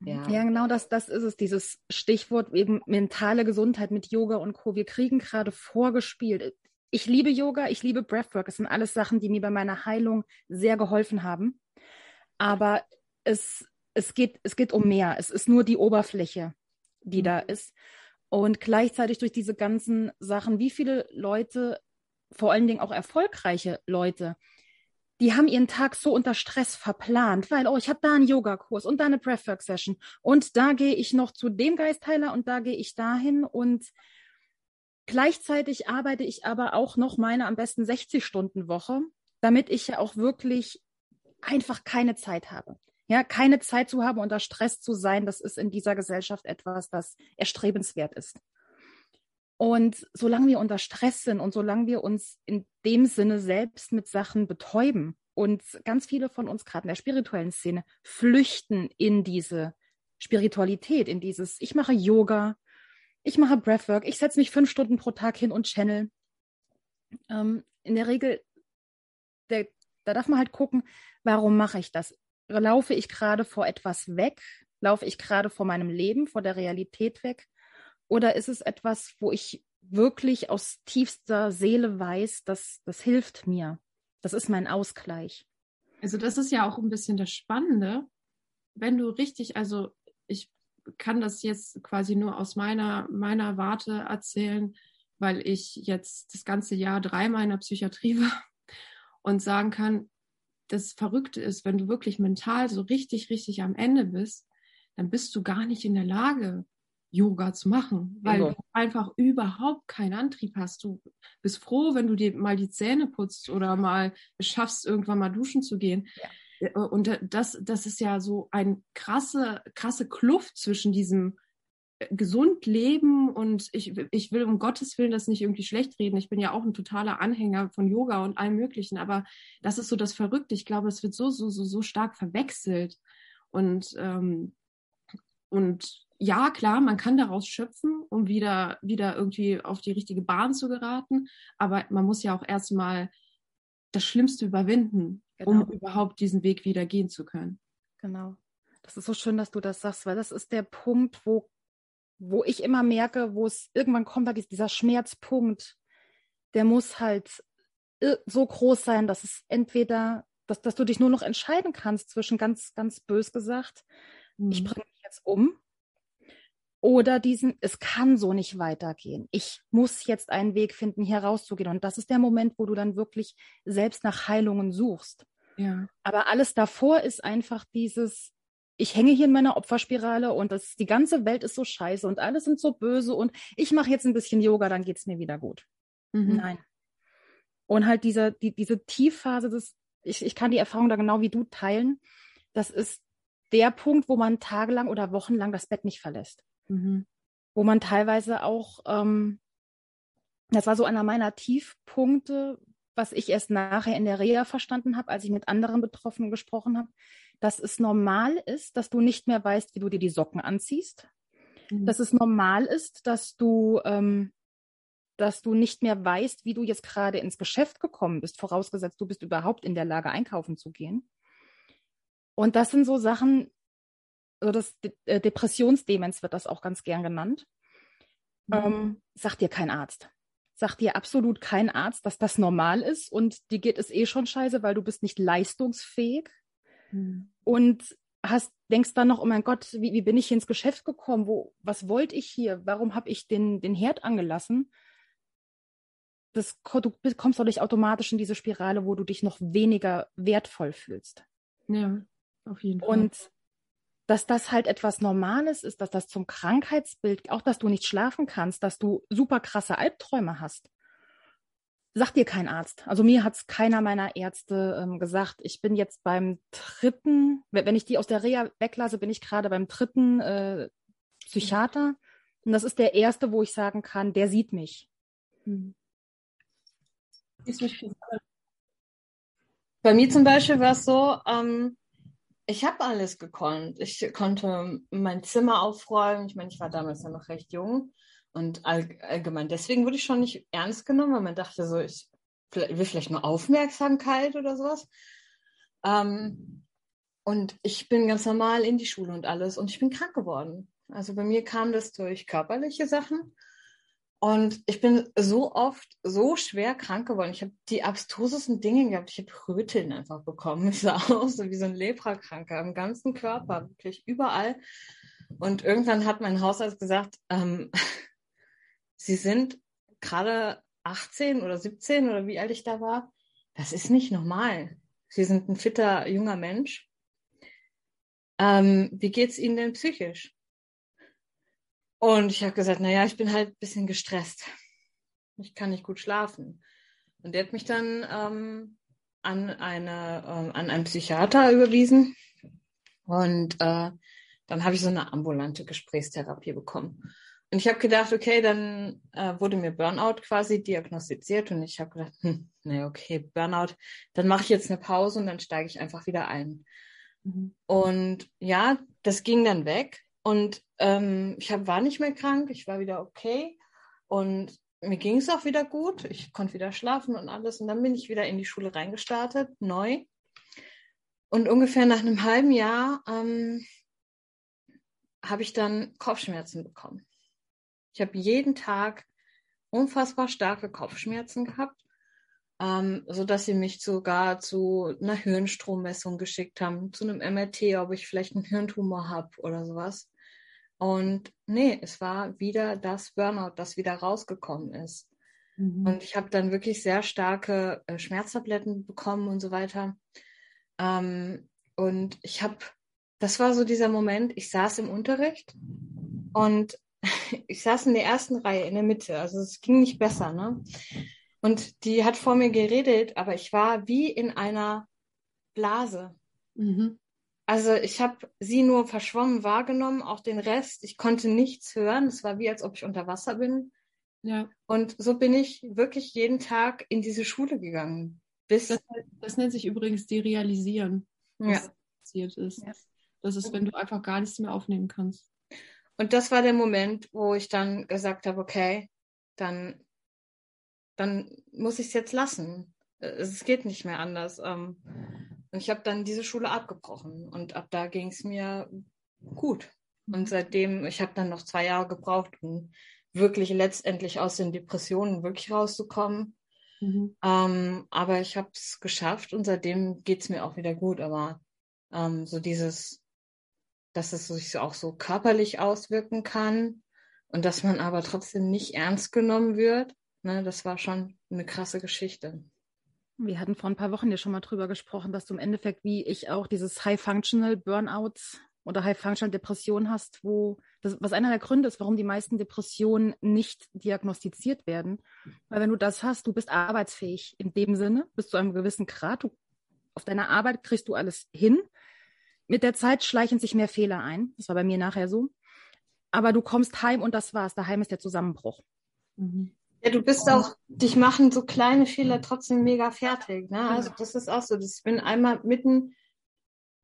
Ja. ja, genau das, das ist es, dieses Stichwort eben mentale Gesundheit mit Yoga und Co. Wir kriegen gerade vorgespielt. Ich liebe Yoga, ich liebe Breathwork. Das sind alles Sachen, die mir bei meiner Heilung sehr geholfen haben. Aber es, es, geht, es geht um mehr. Es ist nur die Oberfläche, die mhm. da ist. Und gleichzeitig durch diese ganzen Sachen, wie viele Leute, vor allen Dingen auch erfolgreiche Leute, die haben ihren Tag so unter Stress verplant, weil, oh, ich habe da einen Yogakurs und da eine Breathwork-Session und da gehe ich noch zu dem Geistheiler und da gehe ich dahin und gleichzeitig arbeite ich aber auch noch meine am besten 60-Stunden-Woche, damit ich ja auch wirklich einfach keine Zeit habe. Ja, keine Zeit zu haben, unter Stress zu sein, das ist in dieser Gesellschaft etwas, das erstrebenswert ist. Und solange wir unter Stress sind und solange wir uns in dem Sinne selbst mit Sachen betäuben und ganz viele von uns gerade in der spirituellen Szene flüchten in diese Spiritualität, in dieses, ich mache Yoga, ich mache Breathwork, ich setze mich fünf Stunden pro Tag hin und channel. Ähm, in der Regel, der, da darf man halt gucken, warum mache ich das? Laufe ich gerade vor etwas weg? Laufe ich gerade vor meinem Leben, vor der Realität weg? Oder ist es etwas, wo ich wirklich aus tiefster Seele weiß, dass das hilft mir? Das ist mein Ausgleich. Also das ist ja auch ein bisschen das Spannende, wenn du richtig, also ich kann das jetzt quasi nur aus meiner, meiner Warte erzählen, weil ich jetzt das ganze Jahr dreimal in der Psychiatrie [LAUGHS] war und sagen kann, das Verrückte ist, wenn du wirklich mental so richtig, richtig am Ende bist, dann bist du gar nicht in der Lage, Yoga zu machen, weil genau. du einfach überhaupt keinen Antrieb hast. Du bist froh, wenn du dir mal die Zähne putzt oder mal schaffst, irgendwann mal duschen zu gehen. Ja. Äh, und das, das ist ja so ein krasse, krasse Kluft zwischen diesem gesund leben und ich, ich will um Gottes Willen das nicht irgendwie schlecht reden. Ich bin ja auch ein totaler Anhänger von Yoga und allem Möglichen, aber das ist so das Verrückte. Ich glaube, es wird so, so, so, so stark verwechselt. Und, ähm, und ja, klar, man kann daraus schöpfen, um wieder, wieder irgendwie auf die richtige Bahn zu geraten, aber man muss ja auch erstmal das Schlimmste überwinden, genau. um überhaupt diesen Weg wieder gehen zu können. Genau. Das ist so schön, dass du das sagst, weil das ist der Punkt, wo wo ich immer merke, wo es irgendwann kommt, halt dieser Schmerzpunkt, der muss halt so groß sein, dass es entweder, dass, dass du dich nur noch entscheiden kannst zwischen ganz, ganz bös gesagt, mhm. ich bringe mich jetzt um, oder diesen, es kann so nicht weitergehen. Ich muss jetzt einen Weg finden, hier rauszugehen. Und das ist der Moment, wo du dann wirklich selbst nach Heilungen suchst. Ja. Aber alles davor ist einfach dieses, ich hänge hier in meiner Opferspirale und das, die ganze Welt ist so scheiße und alle sind so böse und ich mache jetzt ein bisschen Yoga, dann geht's mir wieder gut. Mhm. Nein. Und halt diese, die, diese Tiefphase des, ich, ich kann die Erfahrung da genau wie du teilen, das ist der Punkt, wo man tagelang oder wochenlang das Bett nicht verlässt. Mhm. Wo man teilweise auch, ähm, das war so einer meiner Tiefpunkte, was ich erst nachher in der Reha verstanden habe, als ich mit anderen Betroffenen gesprochen habe, dass es normal ist, dass du nicht mehr weißt, wie du dir die Socken anziehst. Mhm. Dass es normal ist, dass du, ähm, dass du nicht mehr weißt, wie du jetzt gerade ins Geschäft gekommen bist, vorausgesetzt, du bist überhaupt in der Lage, einkaufen zu gehen. Und das sind so Sachen, also das De äh, Depressionsdemenz wird das auch ganz gern genannt. Mhm. Ähm, sagt dir kein Arzt. Sagt dir absolut kein Arzt, dass das normal ist und dir geht es eh schon scheiße, weil du bist nicht leistungsfähig. Mhm. Und hast, denkst dann noch, oh mein Gott, wie, wie bin ich hier ins Geschäft gekommen? Wo, was wollte ich hier? Warum habe ich den, den Herd angelassen? Das, du kommst doch nicht automatisch in diese Spirale, wo du dich noch weniger wertvoll fühlst. Ja, auf jeden Fall. Und dass das halt etwas Normales ist, dass das zum Krankheitsbild, auch dass du nicht schlafen kannst, dass du super krasse Albträume hast sagt dir kein Arzt. Also mir hat es keiner meiner Ärzte ähm, gesagt. Ich bin jetzt beim dritten, wenn ich die aus der Reha weglasse, bin ich gerade beim dritten äh, Psychiater. Und das ist der erste, wo ich sagen kann, der sieht mich. Hm. Bei mir zum Beispiel war es so, ähm, ich habe alles gekonnt. Ich konnte mein Zimmer aufräumen. Ich meine, ich war damals ja noch recht jung. Und allgemein, deswegen wurde ich schon nicht ernst genommen, weil man dachte so, ich will vielleicht nur Aufmerksamkeit oder sowas. Ähm, und ich bin ganz normal in die Schule und alles und ich bin krank geworden. Also bei mir kam das durch körperliche Sachen. Und ich bin so oft so schwer krank geworden. Ich habe die abstrusesten Dinge gehabt. Ich habe Röteln einfach bekommen. [LAUGHS] Ich sah aus so wie so ein Leprakranker am ganzen Körper, wirklich überall. Und irgendwann hat mein Hausarzt gesagt, ähm, [LAUGHS] Sie sind gerade 18 oder 17 oder wie alt ich da war. Das ist nicht normal. Sie sind ein fitter junger Mensch. Ähm, wie geht's Ihnen denn psychisch? Und ich habe gesagt, naja, ich bin halt ein bisschen gestresst. Ich kann nicht gut schlafen. Und der hat mich dann ähm, an, eine, ähm, an einen Psychiater überwiesen. Und äh, dann habe ich so eine ambulante Gesprächstherapie bekommen. Und ich habe gedacht, okay, dann äh, wurde mir Burnout quasi diagnostiziert und ich habe gedacht, hm, nee, okay, Burnout, dann mache ich jetzt eine Pause und dann steige ich einfach wieder ein. Mhm. Und ja, das ging dann weg und ähm, ich hab, war nicht mehr krank, ich war wieder okay und mir ging es auch wieder gut. Ich konnte wieder schlafen und alles und dann bin ich wieder in die Schule reingestartet, neu. Und ungefähr nach einem halben Jahr ähm, habe ich dann Kopfschmerzen bekommen. Ich habe jeden Tag unfassbar starke Kopfschmerzen gehabt, ähm, so dass sie mich sogar zu einer Hirnstrommessung geschickt haben, zu einem MRT, ob ich vielleicht einen Hirntumor habe oder sowas. Und nee, es war wieder das Burnout, das wieder rausgekommen ist. Mhm. Und ich habe dann wirklich sehr starke äh, Schmerztabletten bekommen und so weiter. Ähm, und ich habe, das war so dieser Moment, ich saß im Unterricht und [LAUGHS] ich saß in der ersten Reihe in der Mitte, also es ging nicht besser, ne? Und die hat vor mir geredet, aber ich war wie in einer Blase. Mhm. Also ich habe sie nur verschwommen wahrgenommen, auch den Rest. Ich konnte nichts hören. Es war wie, als ob ich unter Wasser bin. Ja. Und so bin ich wirklich jeden Tag in diese Schule gegangen. Bis Das, das nennt sich übrigens derealisieren, was ja. passiert ist. Ja. Das ist, wenn du einfach gar nichts mehr aufnehmen kannst. Und das war der Moment, wo ich dann gesagt habe, okay, dann, dann muss ich es jetzt lassen. Es geht nicht mehr anders. Ähm, ich habe dann diese Schule abgebrochen und ab da ging es mir gut. Und seitdem, ich habe dann noch zwei Jahre gebraucht, um wirklich letztendlich aus den Depressionen wirklich rauszukommen. Mhm. Ähm, aber ich habe es geschafft und seitdem geht es mir auch wieder gut. Aber ähm, so dieses, dass es sich auch so körperlich auswirken kann und dass man aber trotzdem nicht ernst genommen wird, ne, das war schon eine krasse Geschichte. Wir hatten vor ein paar Wochen ja schon mal drüber gesprochen, dass du im Endeffekt, wie ich auch, dieses High-Functional Burnout oder High-Functional Depression hast, wo das, was einer der Gründe ist, warum die meisten Depressionen nicht diagnostiziert werden. Weil wenn du das hast, du bist arbeitsfähig in dem Sinne, bis zu einem gewissen Grad. Du, auf deiner Arbeit kriegst du alles hin. Mit der Zeit schleichen sich mehr Fehler ein. Das war bei mir nachher so. Aber du kommst heim und das war's. Daheim ist der Zusammenbruch. Mhm. Ja, du bist auch, dich machen so kleine Fehler trotzdem mega fertig. Ne? Also das ist auch so. Das, ich bin einmal mitten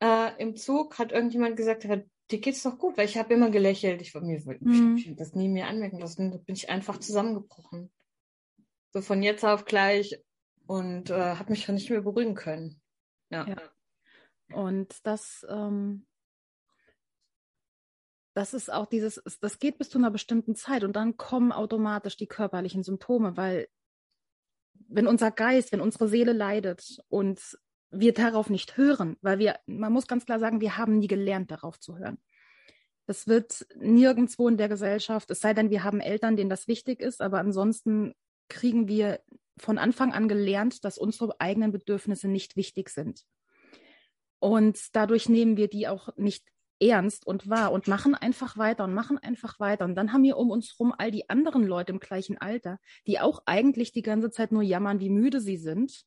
äh, im Zug, hat irgendjemand gesagt, "Ja, dir geht's doch gut, weil ich habe immer gelächelt. Ich, mir, Mhm. ich das nie mehr anmerken lassen. Da bin ich einfach zusammengebrochen. So von jetzt auf gleich und äh, habe mich nicht mehr beruhigen können. Ja. Ja. Und das, ähm, das ist auch dieses, das geht bis zu einer bestimmten Zeit und dann kommen automatisch die körperlichen Symptome, weil wenn unser Geist, wenn unsere Seele leidet und wir darauf nicht hören, weil wir, man muss ganz klar sagen, wir haben nie gelernt, darauf zu hören. Das wird nirgendwo in der Gesellschaft, es sei denn, wir haben Eltern, denen das wichtig ist, aber ansonsten kriegen wir von Anfang an gelernt, dass unsere eigenen Bedürfnisse nicht wichtig sind. Und dadurch nehmen wir die auch nicht ernst und wahr und machen einfach weiter und machen einfach weiter. Und dann haben wir um uns rum all die anderen Leute im gleichen Alter, die auch eigentlich die ganze Zeit nur jammern, wie müde sie sind.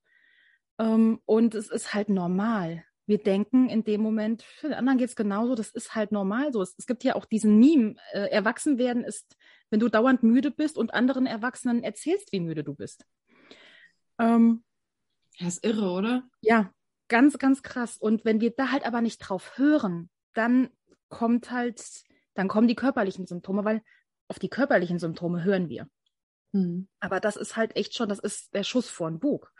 Ähm, und es ist halt normal. Wir denken in dem Moment, für den anderen geht es genauso, das ist halt normal so. Es, es gibt ja auch diesen Meme, äh, erwachsen werden ist, wenn du dauernd müde bist und anderen Erwachsenen erzählst, wie müde du bist. Ähm, Ja, ist irre, oder? ja, ganz, ganz krass. Und wenn wir da halt aber nicht drauf hören, dann kommt halt, dann kommen die körperlichen Symptome, weil auf die körperlichen Symptome hören wir. Mhm. Aber das ist halt echt schon, das ist der Schuss vor den Bug.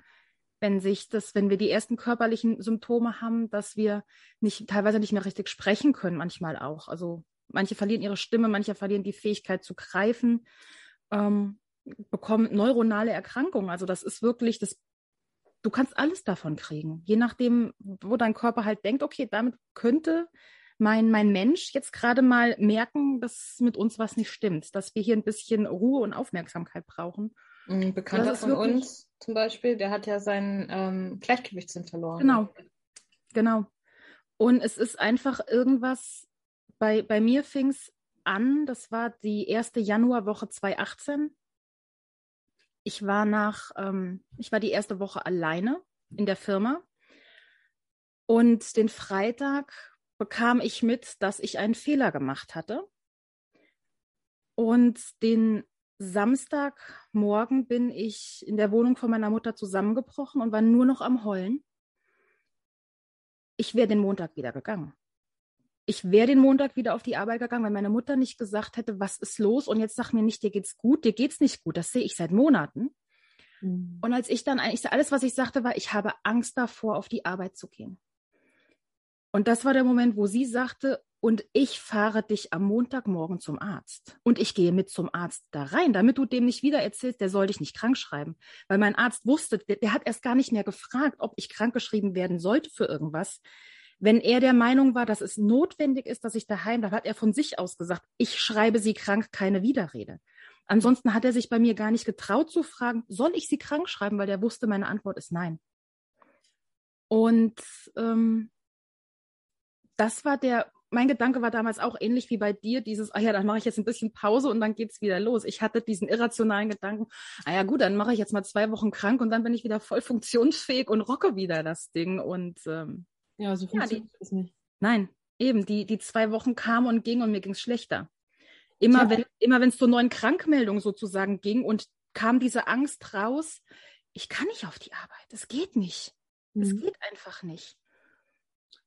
Wenn sich das, wenn wir die ersten körperlichen Symptome haben, dass wir nicht, teilweise nicht mehr richtig sprechen können, manchmal auch. Also manche verlieren ihre Stimme, manche verlieren die Fähigkeit zu greifen, ähm, bekommen neuronale Erkrankungen. Also das ist wirklich, das, du kannst alles davon kriegen. Je nachdem, wo dein Körper halt denkt, okay, damit könnte mein, mein Mensch jetzt gerade mal merken, dass mit uns was nicht stimmt, dass wir hier ein bisschen Ruhe und Aufmerksamkeit brauchen. Ein Bekannter von wirklich- uns zum Beispiel, der hat ja seinen ähm, Gleichgewichtssinn verloren. Genau, genau. Und es ist einfach irgendwas, bei, bei mir fing es an, das war die erste Januarwoche 2018. Ich war nach, ähm, ich war die erste Woche alleine in der Firma. Und den Freitag bekam ich mit, dass ich einen Fehler gemacht hatte. Und den Samstagmorgen bin ich in der Wohnung von meiner Mutter zusammengebrochen und war nur noch am Heulen. Ich wäre den Montag wieder gegangen. Ich wäre den Montag wieder auf die Arbeit gegangen, wenn meine Mutter nicht gesagt hätte, was ist los? Und jetzt sag mir nicht, dir geht's gut, dir geht's nicht gut. Das sehe ich seit Monaten. Mhm. Und als ich dann eigentlich, alles, was ich sagte, war, ich habe Angst davor, auf die Arbeit zu gehen. Und das war der Moment, wo sie sagte, und ich fahre dich am Montagmorgen zum Arzt. Und ich gehe mit zum Arzt da rein, damit du dem nicht wieder erzählst, der soll dich nicht krank schreiben. Weil mein Arzt wusste, der, der hat erst gar nicht mehr gefragt, ob ich krankgeschrieben werden sollte für irgendwas. Wenn er der Meinung war, dass es notwendig ist, dass ich daheim, da hat er von sich aus gesagt, ich schreibe sie krank, keine Widerrede. Ansonsten hat er sich bei mir gar nicht getraut zu fragen, soll ich sie krank schreiben, weil der wusste, meine Antwort ist nein. Und ähm, das war der, mein Gedanke war damals auch ähnlich wie bei dir, dieses, ah ja, dann mache ich jetzt ein bisschen Pause und dann geht's wieder los. Ich hatte diesen irrationalen Gedanken, ah ja gut, dann mache ich jetzt mal zwei Wochen krank und dann bin ich wieder voll funktionsfähig und rocke wieder das Ding. Und ähm, Ja, so Ja, die- funktioniert das nicht. Nein, eben, die, die zwei Wochen kamen und gingen und mir ging es schlechter. Immer ja. wenn immer wenn es zur neuen Krankmeldung sozusagen ging und kam diese Angst raus, ich kann nicht auf die Arbeit, es geht nicht. Es mhm. geht einfach nicht.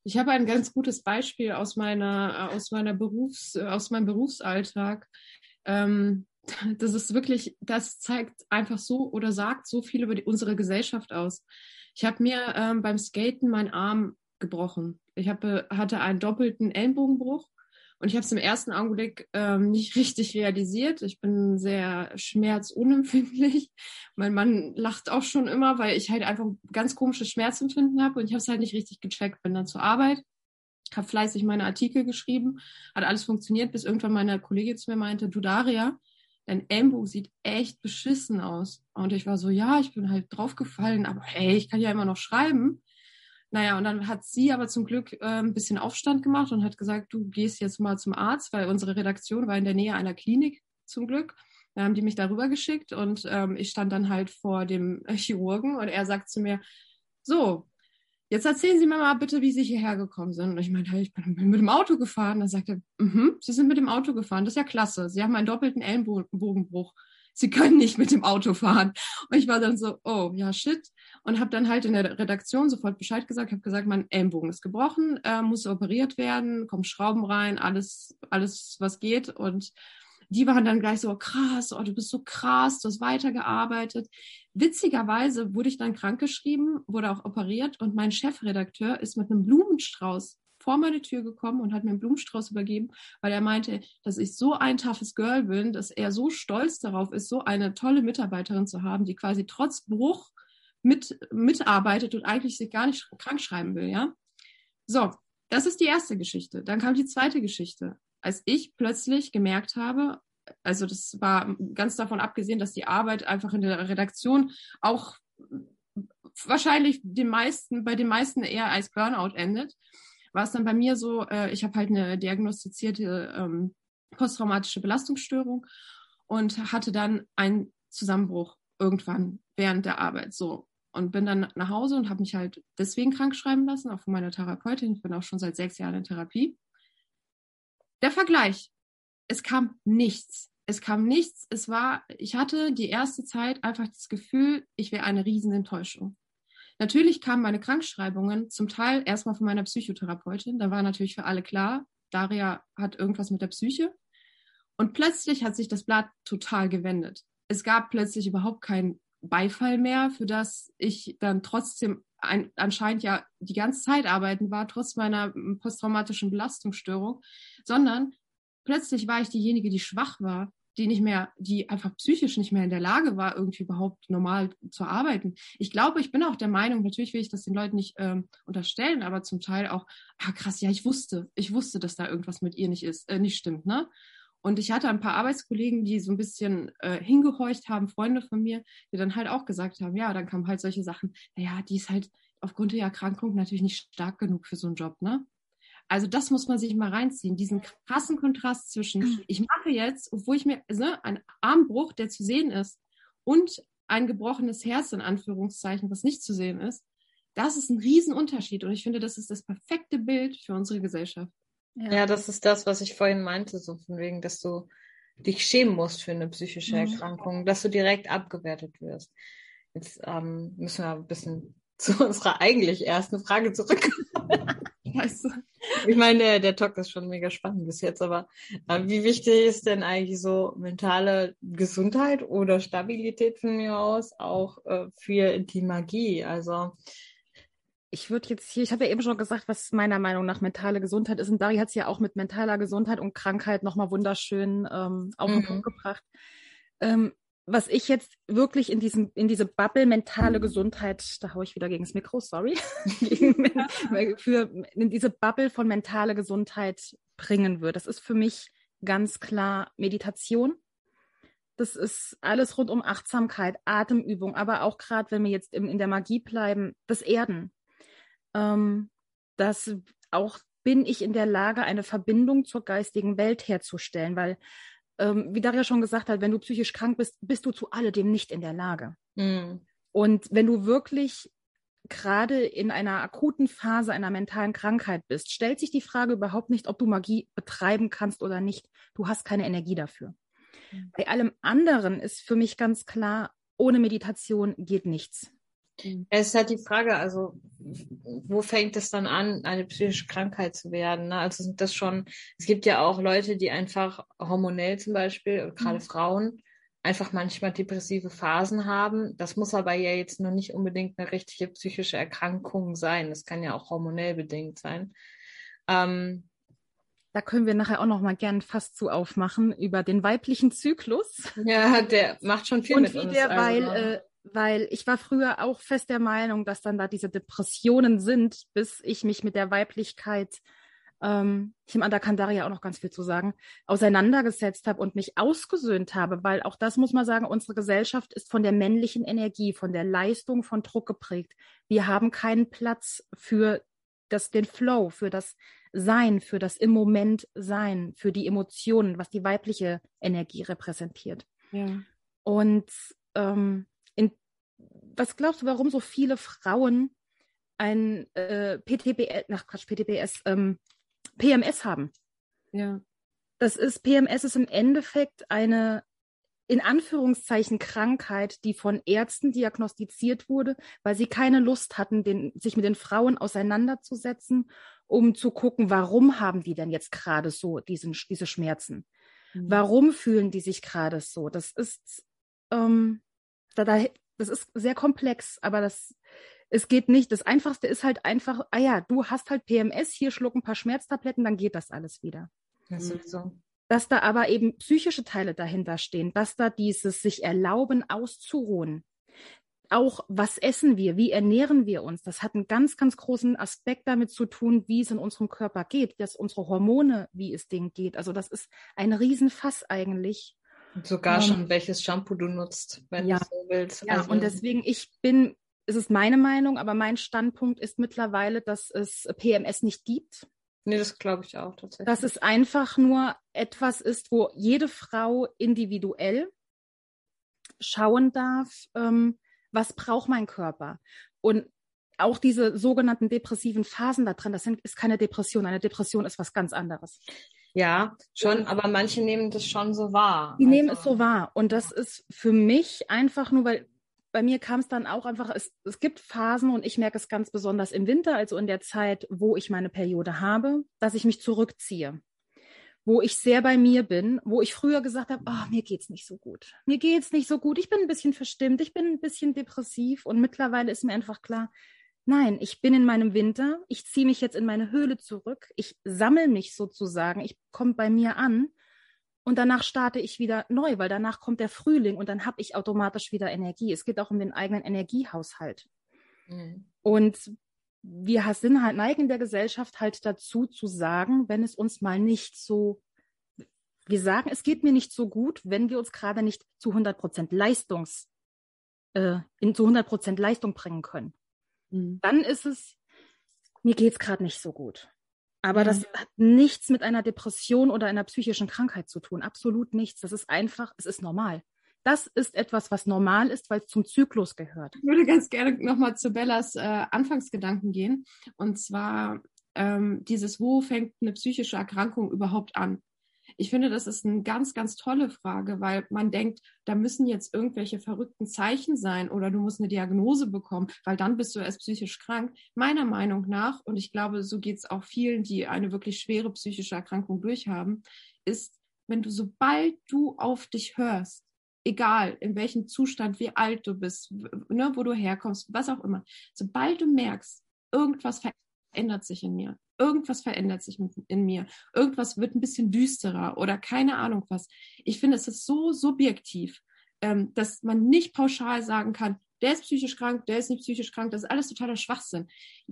Ich habe ein ganz gutes Beispiel aus meiner, aus meiner Berufs, aus meinem Berufsalltag. Ähm, [LAUGHS] das ist wirklich, das zeigt einfach so oder sagt so viel über die, unsere Gesellschaft aus. Ich habe mir ähm, beim Skaten meinen Arm gebrochen. Ich habe, hatte einen doppelten Ellenbogenbruch und ich habe es im ersten Augenblick ähm, nicht richtig realisiert. Ich bin sehr schmerzunempfindlich. [LAUGHS] Mein Mann lacht auch schon immer, weil ich halt einfach ganz komisches Schmerzempfinden habe und ich habe es halt nicht richtig gecheckt. Bin dann zur Arbeit, habe fleißig meine Artikel geschrieben, hat alles funktioniert, bis irgendwann meine Kollegin zu mir meinte, du Daria, dein Ellenbogen sieht echt beschissen aus. Und ich war so, ja, ich bin halt draufgefallen, aber hey, ich kann ja immer noch schreiben. Naja, und dann hat sie aber zum Glück äh, ein bisschen Aufstand gemacht und hat gesagt, du gehst jetzt mal zum Arzt, weil unsere Redaktion war in der Nähe einer Klinik zum Glück. Dann haben die mich darüber geschickt und ähm, ich stand dann halt vor dem [LAUGHS] Chirurgen und er sagt zu mir, so, jetzt erzählen Sie mir mal bitte, wie Sie hierher gekommen sind. Und ich meinte, hey, ich bin mit dem Auto gefahren. Dann sagt er, mm -hmm, Sie sind mit dem Auto gefahren, das ist ja klasse. Sie haben einen doppelten Ellenbogenbruch. Sie können nicht mit dem Auto fahren. Und ich war dann so, oh, ja, shit. Und habe dann halt in der Redaktion sofort Bescheid gesagt, habe gesagt, mein Ellenbogen ist gebrochen, äh, muss operiert werden, kommen Schrauben rein, alles, alles, was geht. Und die waren dann gleich so, krass, oh, du bist so krass, du hast weitergearbeitet. Witzigerweise wurde ich dann krankgeschrieben, wurde auch operiert und mein Chefredakteur ist mit einem Blumenstrauß vor meine Tür gekommen und hat mir einen Blumenstrauß übergeben, weil er meinte, dass ich so ein toughes Girl bin, dass er so stolz darauf ist, so eine tolle Mitarbeiterin zu haben, die quasi trotz Bruch mit, mitarbeitet und eigentlich sich gar nicht krank schreiben will, ja. So, das ist die erste Geschichte. Dann kam die zweite Geschichte. Als ich plötzlich gemerkt habe, also das war ganz davon abgesehen, dass die Arbeit einfach in der Redaktion auch wahrscheinlich den meisten, bei den meisten eher als Burnout endet war es dann bei mir so, äh, ich habe halt eine diagnostizierte ähm, posttraumatische Belastungsstörung und hatte dann einen Zusammenbruch irgendwann während der Arbeit so und bin dann nach Hause und habe mich halt deswegen krank schreiben lassen, auch von meiner Therapeutin. Ich bin auch schon seit sechs Jahren in Therapie. Der Vergleich. Es kam nichts. Es kam nichts. Es war, ich hatte die erste Zeit einfach das Gefühl, ich wäre eine Riesenenttäuschung. Natürlich kamen meine Krankschreibungen zum Teil erstmal von meiner Psychotherapeutin. Da war natürlich für alle klar, Daria hat irgendwas mit der Psyche. Und plötzlich hat sich das Blatt total gewendet. Es gab plötzlich überhaupt keinen Beifall mehr, für das ich dann trotzdem ein, anscheinend ja die ganze Zeit arbeiten war, trotz meiner posttraumatischen Belastungsstörung, sondern plötzlich war ich diejenige, die schwach war, die nicht mehr, die einfach psychisch nicht mehr in der Lage war, irgendwie überhaupt normal zu arbeiten. Ich glaube, ich bin auch der Meinung, natürlich will ich das den Leuten nicht ähm, unterstellen, aber zum Teil auch, ah krass, ja, ich wusste, ich wusste, dass da irgendwas mit ihr nicht ist, äh, nicht stimmt, ne? Und ich hatte ein paar Arbeitskollegen, die so ein bisschen äh, hingehorcht haben, Freunde von mir, die dann halt auch gesagt haben, ja, dann kamen halt solche Sachen, naja, die ist halt aufgrund der Erkrankung natürlich nicht stark genug für so einen Job, ne? Also das muss man sich mal reinziehen, diesen krassen Kontrast zwischen, mhm. ich mache jetzt, obwohl ich mir, ne, ein Armbruch, der zu sehen ist, und ein gebrochenes Herz in Anführungszeichen, was nicht zu sehen ist, das ist ein Riesenunterschied. Und ich finde, das ist das perfekte Bild für unsere Gesellschaft. Ja. ja, das ist das, was ich vorhin meinte, so von wegen, dass du dich schämen musst für eine psychische mhm. Erkrankung, dass du direkt abgewertet wirst. Jetzt ähm, müssen wir ein bisschen [LAUGHS] zu unserer eigentlich ersten Frage zurückkommen. Scheiße. [LAUGHS] Ich meine, der, der Talk ist schon mega spannend bis jetzt, aber äh, wie wichtig ist denn eigentlich so mentale Gesundheit oder Stabilität von mir aus auch äh, für die Magie? Also ich würde jetzt hier, ich habe ja eben schon gesagt, was meiner Meinung nach mentale Gesundheit ist. Und Dari hat es ja auch mit mentaler Gesundheit und Krankheit nochmal wunderschön ähm, auf den mhm. Punkt gebracht. Ähm, was ich jetzt wirklich in diesem, in diese Bubble mentale Gesundheit, da haue ich wieder gegen das Mikro, sorry, [LAUGHS] [LAUGHS] für in diese Bubble von mentale Gesundheit bringen würde. Das ist für mich ganz klar Meditation. Das ist alles rund um Achtsamkeit, Atemübung, aber auch gerade, wenn wir jetzt in, in der Magie bleiben, das Erden. Ähm, das auch bin ich in der Lage, eine Verbindung zur geistigen Welt herzustellen, weil ähm, wie Daria schon gesagt hat, wenn du psychisch krank bist, bist du zu alledem nicht in der Lage. Mhm. Und wenn du wirklich gerade in einer akuten Phase einer mentalen Krankheit bist, stellt sich die Frage überhaupt nicht, ob du Magie betreiben kannst oder nicht. Du hast keine Energie dafür. Mhm. Bei allem anderen ist für mich ganz klar, ohne Meditation geht nichts. Es ist halt die Frage, also wo fängt es dann an, eine psychische Krankheit zu werden? Ne? Also sind das schon, es gibt ja auch Leute, die einfach hormonell zum Beispiel, gerade mhm. Frauen, einfach manchmal depressive Phasen haben. Das muss aber ja jetzt nur nicht unbedingt eine richtige psychische Erkrankung sein. Das kann ja auch hormonell bedingt sein. Ähm, da können wir nachher auch noch mal gern fast zu aufmachen über den weiblichen Zyklus. Ja, der macht schon viel und mit wie uns. Der, also. weil, äh, weil ich war früher auch fest der Meinung, dass dann da diese Depressionen sind, bis ich mich mit der Weiblichkeit ähm, ich meine, da kann Daria auch noch ganz viel zu sagen, auseinandergesetzt habe und mich ausgesöhnt habe, weil auch das muss man sagen, unsere Gesellschaft ist von der männlichen Energie, von der Leistung, von Druck geprägt. Wir haben keinen Platz für das, den Flow, für das Sein, für das im Moment Sein, für die Emotionen, was die weibliche Energie repräsentiert. Ja. Und ähm, was glaubst du, warum so viele Frauen ein äh, PTBS, nach Quatsch, PTBS, ähm, PMS haben. Ja. Das ist, PMS ist im Endeffekt eine in Anführungszeichen Krankheit, die von Ärzten diagnostiziert wurde, weil sie keine Lust hatten, den, sich mit den Frauen auseinanderzusetzen, um zu gucken, warum haben die denn jetzt gerade so diesen, diese Schmerzen? Mhm. Warum fühlen die sich gerade so? Das ist, ähm, da, da, das ist sehr komplex, aber das es geht nicht. Das Einfachste ist halt einfach, ah ja, du hast halt PMS, hier schluck ein paar Schmerztabletten, dann geht das alles wieder. Ja, sowieso. Dass da aber eben psychische Teile dahinter stehen, dass da dieses sich erlauben, auszuruhen. Auch was essen wir, wie ernähren wir uns, das hat einen ganz, ganz großen Aspekt damit zu tun, wie es in unserem Körper geht, dass unsere Hormone, wie es denen geht. Also das ist ein Riesenfass eigentlich. Sogar ähm, schon, welches Shampoo du nutzt, wenn ja, du so willst. Ja, also, und deswegen, ich bin es ist meine Meinung, aber mein Standpunkt ist mittlerweile, dass es PMS nicht gibt. Nee, das glaube ich auch tatsächlich. Dass es einfach nur etwas ist, wo jede Frau individuell schauen darf, ähm, was braucht mein Körper. Und auch diese sogenannten depressiven Phasen da drin, das sind, ist keine Depression. Eine Depression ist was ganz anderes. Ja, schon, aber manche nehmen das schon so wahr. Die also, nehmen es so wahr. Und das ist für mich einfach nur, weil bei mir kam es dann auch einfach, es, es gibt Phasen und ich merke es ganz besonders im Winter, also in der Zeit, wo ich meine Periode habe, dass ich mich zurückziehe. Wo ich sehr bei mir bin, wo ich früher gesagt habe, oh, mir geht's nicht so gut. Mir geht's nicht so gut. Ich bin ein bisschen verstimmt, ich bin ein bisschen depressiv und mittlerweile ist mir einfach klar, Nein, ich bin in meinem Winter. Ich ziehe mich jetzt in meine Höhle zurück. Ich sammle mich sozusagen. Ich komme bei mir an und danach starte ich wieder neu, weil danach kommt der Frühling und dann habe ich automatisch wieder Energie. Es geht auch um den eigenen Energiehaushalt. Mhm. Und wir sind halt neigen der Gesellschaft halt dazu zu sagen, wenn es uns mal nicht so, wir sagen, es geht mir nicht so gut, wenn wir uns gerade nicht zu 100 Prozent Leistungs, äh, in zu 100 Prozent Leistung bringen können. Mhm. Dann ist es, mir geht's gerade nicht so gut. Aber das hat nichts mit einer Depression oder einer psychischen Krankheit zu tun. Absolut nichts. Das ist einfach, es ist normal. Das ist etwas, was normal ist, weil es zum Zyklus gehört. Ich würde ganz gerne nochmal zu Bellas äh, Anfangsgedanken gehen. Und zwar ähm, dieses, wo fängt eine psychische Erkrankung überhaupt an? Ich finde, das ist eine ganz, ganz tolle Frage, weil man denkt, da müssen jetzt irgendwelche verrückten Zeichen sein oder du musst eine Diagnose bekommen, weil dann bist du erst psychisch krank. Meiner Meinung nach, und ich glaube, so geht es auch vielen, die eine wirklich schwere psychische Erkrankung durchhaben, ist, wenn du, sobald du auf dich hörst, egal in welchem Zustand, wie alt du bist, ne, wo du herkommst, was auch immer, sobald du merkst, irgendwas verändert sich in mir, irgendwas verändert sich in mir, irgendwas wird ein bisschen düsterer oder keine Ahnung was. Ich finde, es ist so subjektiv, ähm, dass man nicht pauschal sagen kann, der ist psychisch krank, der ist nicht psychisch krank, das ist alles totaler Schwachsinn.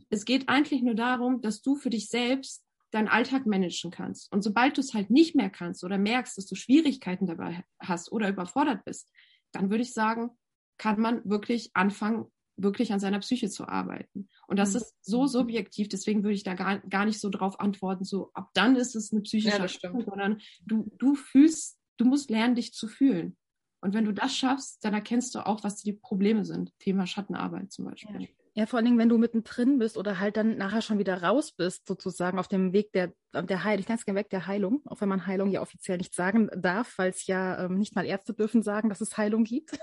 Es geht eigentlich nur darum, dass du für dich selbst deinen Alltag managen kannst. Und sobald du es halt nicht mehr kannst oder merkst, dass du Schwierigkeiten dabei hast oder überfordert bist, dann würde ich sagen, kann man wirklich anfangen, wirklich an seiner Psyche zu arbeiten. Und das mhm. ist so subjektiv, deswegen würde ich da gar, gar nicht so drauf antworten, so ab dann ist es eine psychische ja, Erkrankung, sondern du, du fühlst, du musst lernen, dich zu fühlen. Und wenn du das schaffst, dann erkennst du auch, was die Probleme sind. Thema Schattenarbeit zum Beispiel. Ja. Ja, vor allen Dingen, wenn du mittendrin bist oder halt dann nachher schon wieder raus bist, sozusagen auf dem Weg der, der Heilung, ich nenne es gerne Weg der Heilung, auch wenn man Heilung ja offiziell nicht sagen darf, weil es ja ähm, nicht mal Ärzte dürfen sagen, dass es Heilung gibt.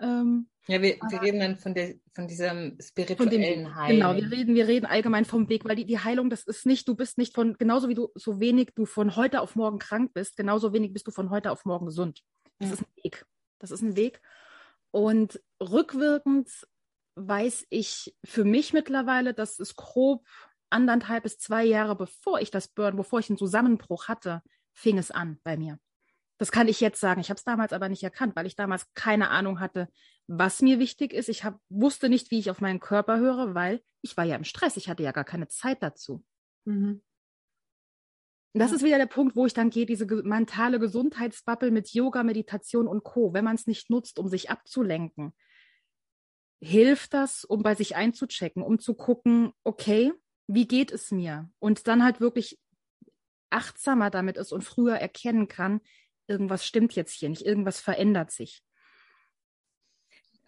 Ähm, ja, wir, wir reden dann von, der, von diesem spirituellen von Heilung. Genau, wir reden, wir reden allgemein vom Weg, weil die, die Heilung, das ist nicht, du bist nicht von, genauso wie du, so wenig du von heute auf morgen krank bist, genauso wenig bist du von heute auf morgen gesund. Das ja. ist ein Weg. Das ist ein Weg. Und rückwirkend weiß ich für mich mittlerweile, dass es grob anderthalb bis zwei Jahre bevor ich das Burn, bevor ich einen Zusammenbruch hatte, fing es an bei mir. Das kann ich jetzt sagen. Ich habe es damals aber nicht erkannt, weil ich damals keine Ahnung hatte, was mir wichtig ist. Ich hab, wusste nicht, wie ich auf meinen Körper höre, weil ich war ja im Stress. Ich hatte ja gar keine Zeit dazu. Mhm. Das ja. ist wieder der Punkt, wo ich dann gehe, diese mentale Gesundheitsbubble mit Yoga, Meditation und Co. Wenn man es nicht nutzt, um sich abzulenken, hilft das, um bei sich einzuchecken, um zu gucken, okay, wie geht es mir? Und dann halt wirklich achtsamer damit ist und früher erkennen kann, irgendwas stimmt jetzt hier nicht, irgendwas verändert sich.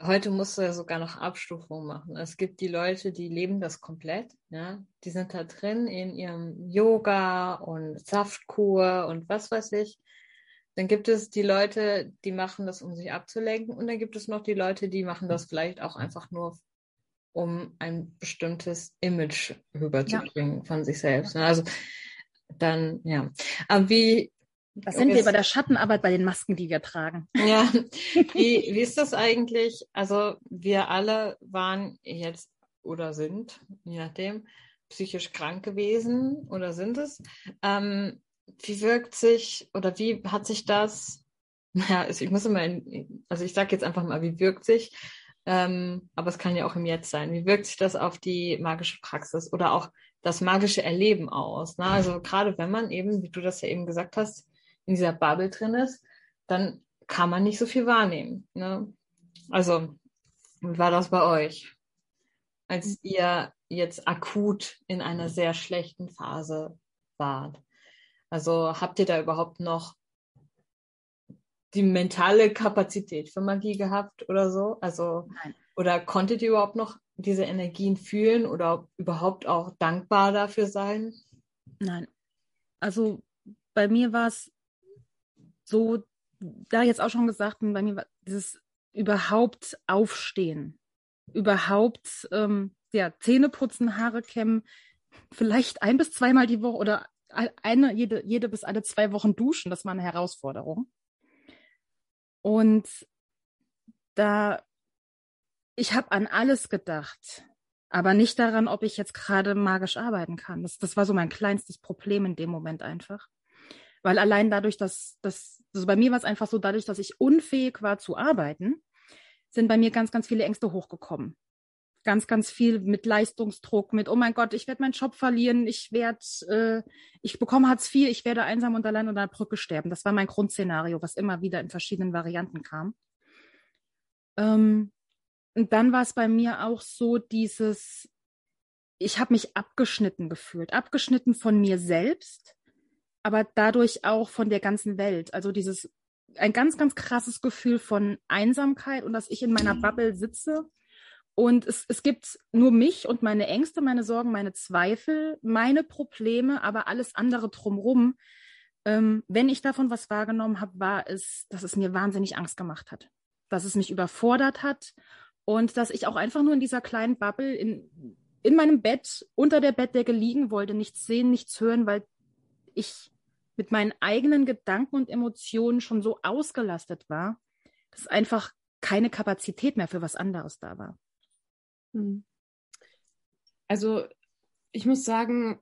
Heute musst du ja sogar noch Abstufungen machen. Es gibt die Leute, die leben das komplett, ja. Die sind da drin in ihrem Yoga und Saftkur und was weiß ich. Dann gibt es die Leute, die machen das, um sich abzulenken. Und dann gibt es noch die Leute, die machen das vielleicht auch einfach nur, um ein bestimmtes Image rüberzubringen ja. von sich selbst. Also dann, ja. Aber wie. Was sind wir bei der Schattenarbeit bei den Masken, die wir tragen? Ja. [LAUGHS] Wie, wie ist das eigentlich? Also wir alle waren jetzt oder sind, je nachdem, psychisch krank gewesen oder sind es. Ähm, wie wirkt sich oder wie hat sich das, naja, also ich muss immer, in, also ich sage jetzt einfach mal, wie wirkt sich, ähm, aber es kann ja auch im Jetzt sein, wie wirkt sich das auf die magische Praxis oder auch das magische Erleben aus? Ne? Also gerade wenn man eben, wie du das ja eben gesagt hast, in dieser Bubble drin ist, dann kann man nicht so viel wahrnehmen. Ne? Also, wie war das bei euch? Als ihr jetzt akut in einer sehr schlechten Phase wart? Also habt ihr da überhaupt noch die mentale Kapazität für Magie gehabt oder so? Also Nein. oder konntet ihr überhaupt noch diese Energien fühlen oder überhaupt auch dankbar dafür sein? Nein. Also bei mir war es so, da jetzt auch schon gesagt, bei mir war dieses überhaupt aufstehen, überhaupt ähm, ja, Zähne putzen, Haare kämmen, vielleicht ein bis zweimal die Woche oder eine, jede, jede bis alle zwei Wochen duschen, das war eine Herausforderung. Und da, ich habe an alles gedacht, aber nicht daran, ob ich jetzt gerade magisch arbeiten kann. Das, das war so mein kleinstes Problem in dem Moment einfach. Weil allein dadurch, dass, dass also bei mir war es einfach so, dadurch, dass ich unfähig war zu arbeiten, sind bei mir ganz, ganz viele Ängste hochgekommen ganz, ganz viel mit Leistungsdruck, mit, oh mein Gott, ich werde meinen Job verlieren, ich werde, äh, ich bekomme Hartz IV, ich werde einsam und allein unter einer Brücke sterben. Das war mein Grundszenario, was immer wieder in verschiedenen Varianten kam. Ähm, und dann war es bei mir auch so dieses, ich habe mich abgeschnitten gefühlt, abgeschnitten von mir selbst, aber dadurch auch von der ganzen Welt. Also dieses ein ganz, ganz krasses Gefühl von Einsamkeit und dass ich in meiner Bubble sitze und es, es gibt nur mich und meine Ängste, meine Sorgen, meine Zweifel, meine Probleme, aber alles andere drumrum. Ähm, wenn ich davon was wahrgenommen habe, war es, dass es mir wahnsinnig Angst gemacht hat, dass es mich überfordert hat und dass ich auch einfach nur in dieser kleinen Bubble in, in meinem Bett unter der Bettdecke liegen wollte, nichts sehen, nichts hören, weil ich mit meinen eigenen Gedanken und Emotionen schon so ausgelastet war, dass einfach keine Kapazität mehr für was anderes da war. Hm. Also ich muss sagen,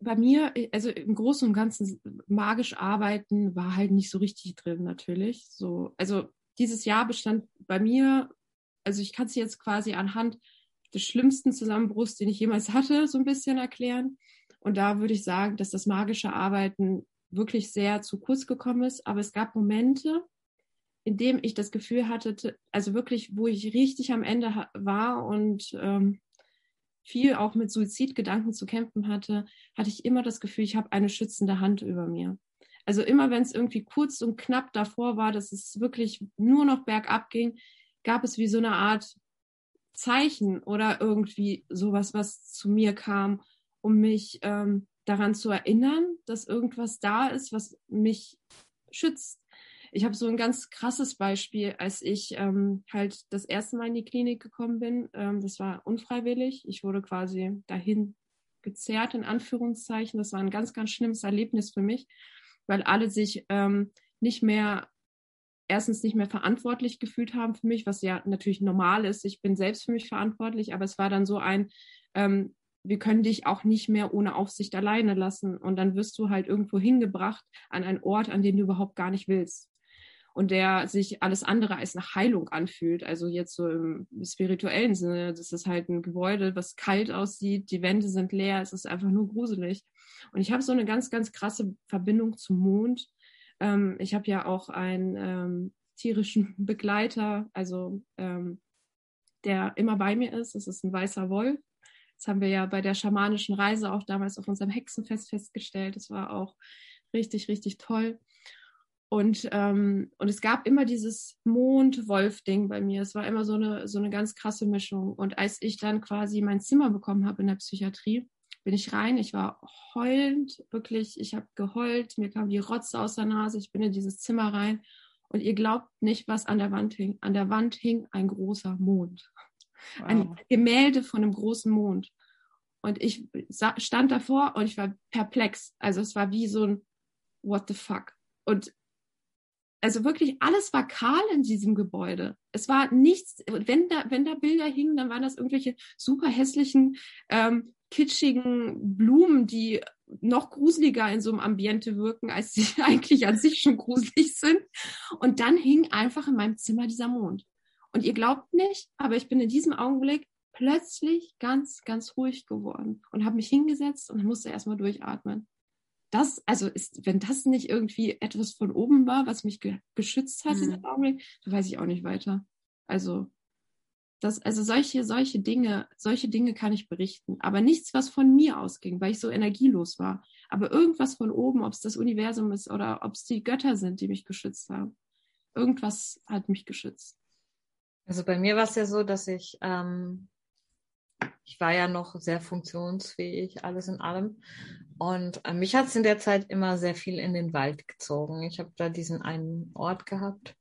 bei mir, also im Großen und Ganzen magisch arbeiten war halt nicht so richtig drin natürlich. So, also dieses Jahr bestand bei mir, also ich kann es jetzt quasi anhand des schlimmsten Zusammenbruchs, den ich jemals hatte, so ein bisschen erklären. Und da würde ich sagen, dass das magische Arbeiten wirklich sehr zu kurz gekommen ist. Aber es gab Momente, in dem ich das Gefühl hatte, also wirklich, wo ich richtig am Ende war und ähm, viel auch mit Suizidgedanken zu kämpfen hatte, hatte ich immer das Gefühl, ich habe eine schützende Hand über mir. Also immer wenn es irgendwie kurz und knapp davor war, dass es wirklich nur noch bergab ging, gab es wie so eine Art Zeichen oder irgendwie sowas, was zu mir kam, um mich ähm, daran zu erinnern, dass irgendwas da ist, was mich schützt. Ich habe so ein ganz krasses Beispiel, als ich ähm, halt das erste Mal in die Klinik gekommen bin. Ähm, das war unfreiwillig. Ich wurde quasi dahin gezerrt, in Anführungszeichen. Das war ein ganz, ganz schlimmes Erlebnis für mich, weil alle sich ähm, nicht mehr erstens nicht mehr verantwortlich gefühlt haben für mich, was ja natürlich normal ist. Ich bin selbst für mich verantwortlich, aber es war dann so ein, ähm, wir können dich auch nicht mehr ohne Aufsicht alleine lassen. Und dann wirst du halt irgendwo hingebracht an einen Ort, an den du überhaupt gar nicht willst. Und der sich alles andere als nach Heilung anfühlt. Also jetzt so im spirituellen Sinne. Das ist halt ein Gebäude, was kalt aussieht. Die Wände sind leer. Es ist einfach nur gruselig. Und ich habe so eine ganz, ganz krasse Verbindung zum Mond ähm, ich habe ja auch einen ähm, tierischen Begleiter, also ähm, der immer bei mir ist. Das ist ein weißer Wolf. Das haben wir ja bei der schamanischen Reise auch damals auf unserem Hexenfest festgestellt. Das war auch richtig, richtig toll. Und, ähm, und es gab immer dieses Mond-Wolf-Ding bei mir. Es war immer so eine, so eine ganz krasse Mischung. Und als ich dann quasi mein Zimmer bekommen habe in der Psychiatrie, bin ich rein. Ich war heulend, wirklich. Ich habe geheult. Mir kam die Rotze aus der Nase. Ich bin in dieses Zimmer rein. Und ihr glaubt nicht, was an der Wand hing. An der Wand hing ein großer Mond. Wow. Ein Gemälde von einem großen Mond. Und ich stand davor und ich war perplex. Also es war wie so ein What the fuck. Und also wirklich alles war kahl in diesem Gebäude. Es war nichts, wenn da, wenn da Bilder hingen, dann waren das irgendwelche super hässlichen ähm, kitschigen Blumen, die noch gruseliger in so einem Ambiente wirken, als sie [LAUGHS] eigentlich an sich schon gruselig sind. Und dann hing einfach in meinem Zimmer dieser Mond. Und ihr glaubt nicht, aber ich bin in diesem Augenblick plötzlich ganz, ganz ruhig geworden und habe mich hingesetzt und musste erstmal durchatmen. Das, also ist, wenn das nicht irgendwie etwas von oben war, was mich ge geschützt hat, mhm. in Augenblick, dann weiß ich auch nicht weiter. Also das, also solche, solche Dinge, solche Dinge kann ich berichten. Aber nichts, was von mir ausging, weil ich so energielos war. Aber irgendwas von oben, ob es das Universum ist oder ob es die Götter sind, die mich geschützt haben. Irgendwas hat mich geschützt. Also bei mir war es ja so, dass ich, ähm, ich war ja noch sehr funktionsfähig, alles in allem. Und äh, mich hat es in der Zeit immer sehr viel in den Wald gezogen. Ich habe da diesen einen Ort gehabt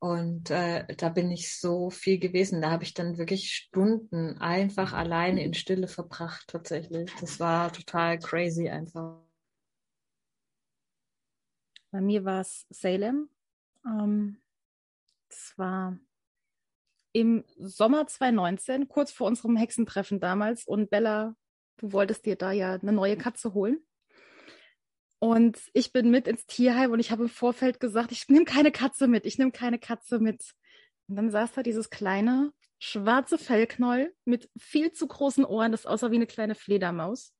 und äh, da bin ich so viel gewesen. Da habe ich dann wirklich Stunden einfach alleine in Stille verbracht, tatsächlich. Das war total crazy einfach. Bei mir war es Salem. Ähm, das war im Sommer 2019, kurz vor unserem Hexentreffen damals. Und Bella, du wolltest dir da ja eine neue Katze holen. Und ich bin mit ins Tierheim und ich habe im Vorfeld gesagt, ich nehme keine Katze mit, ich nehme keine Katze mit. Und dann saß da dieses kleine schwarze Fellknäuel mit viel zu großen Ohren, das aussah wie eine kleine Fledermaus.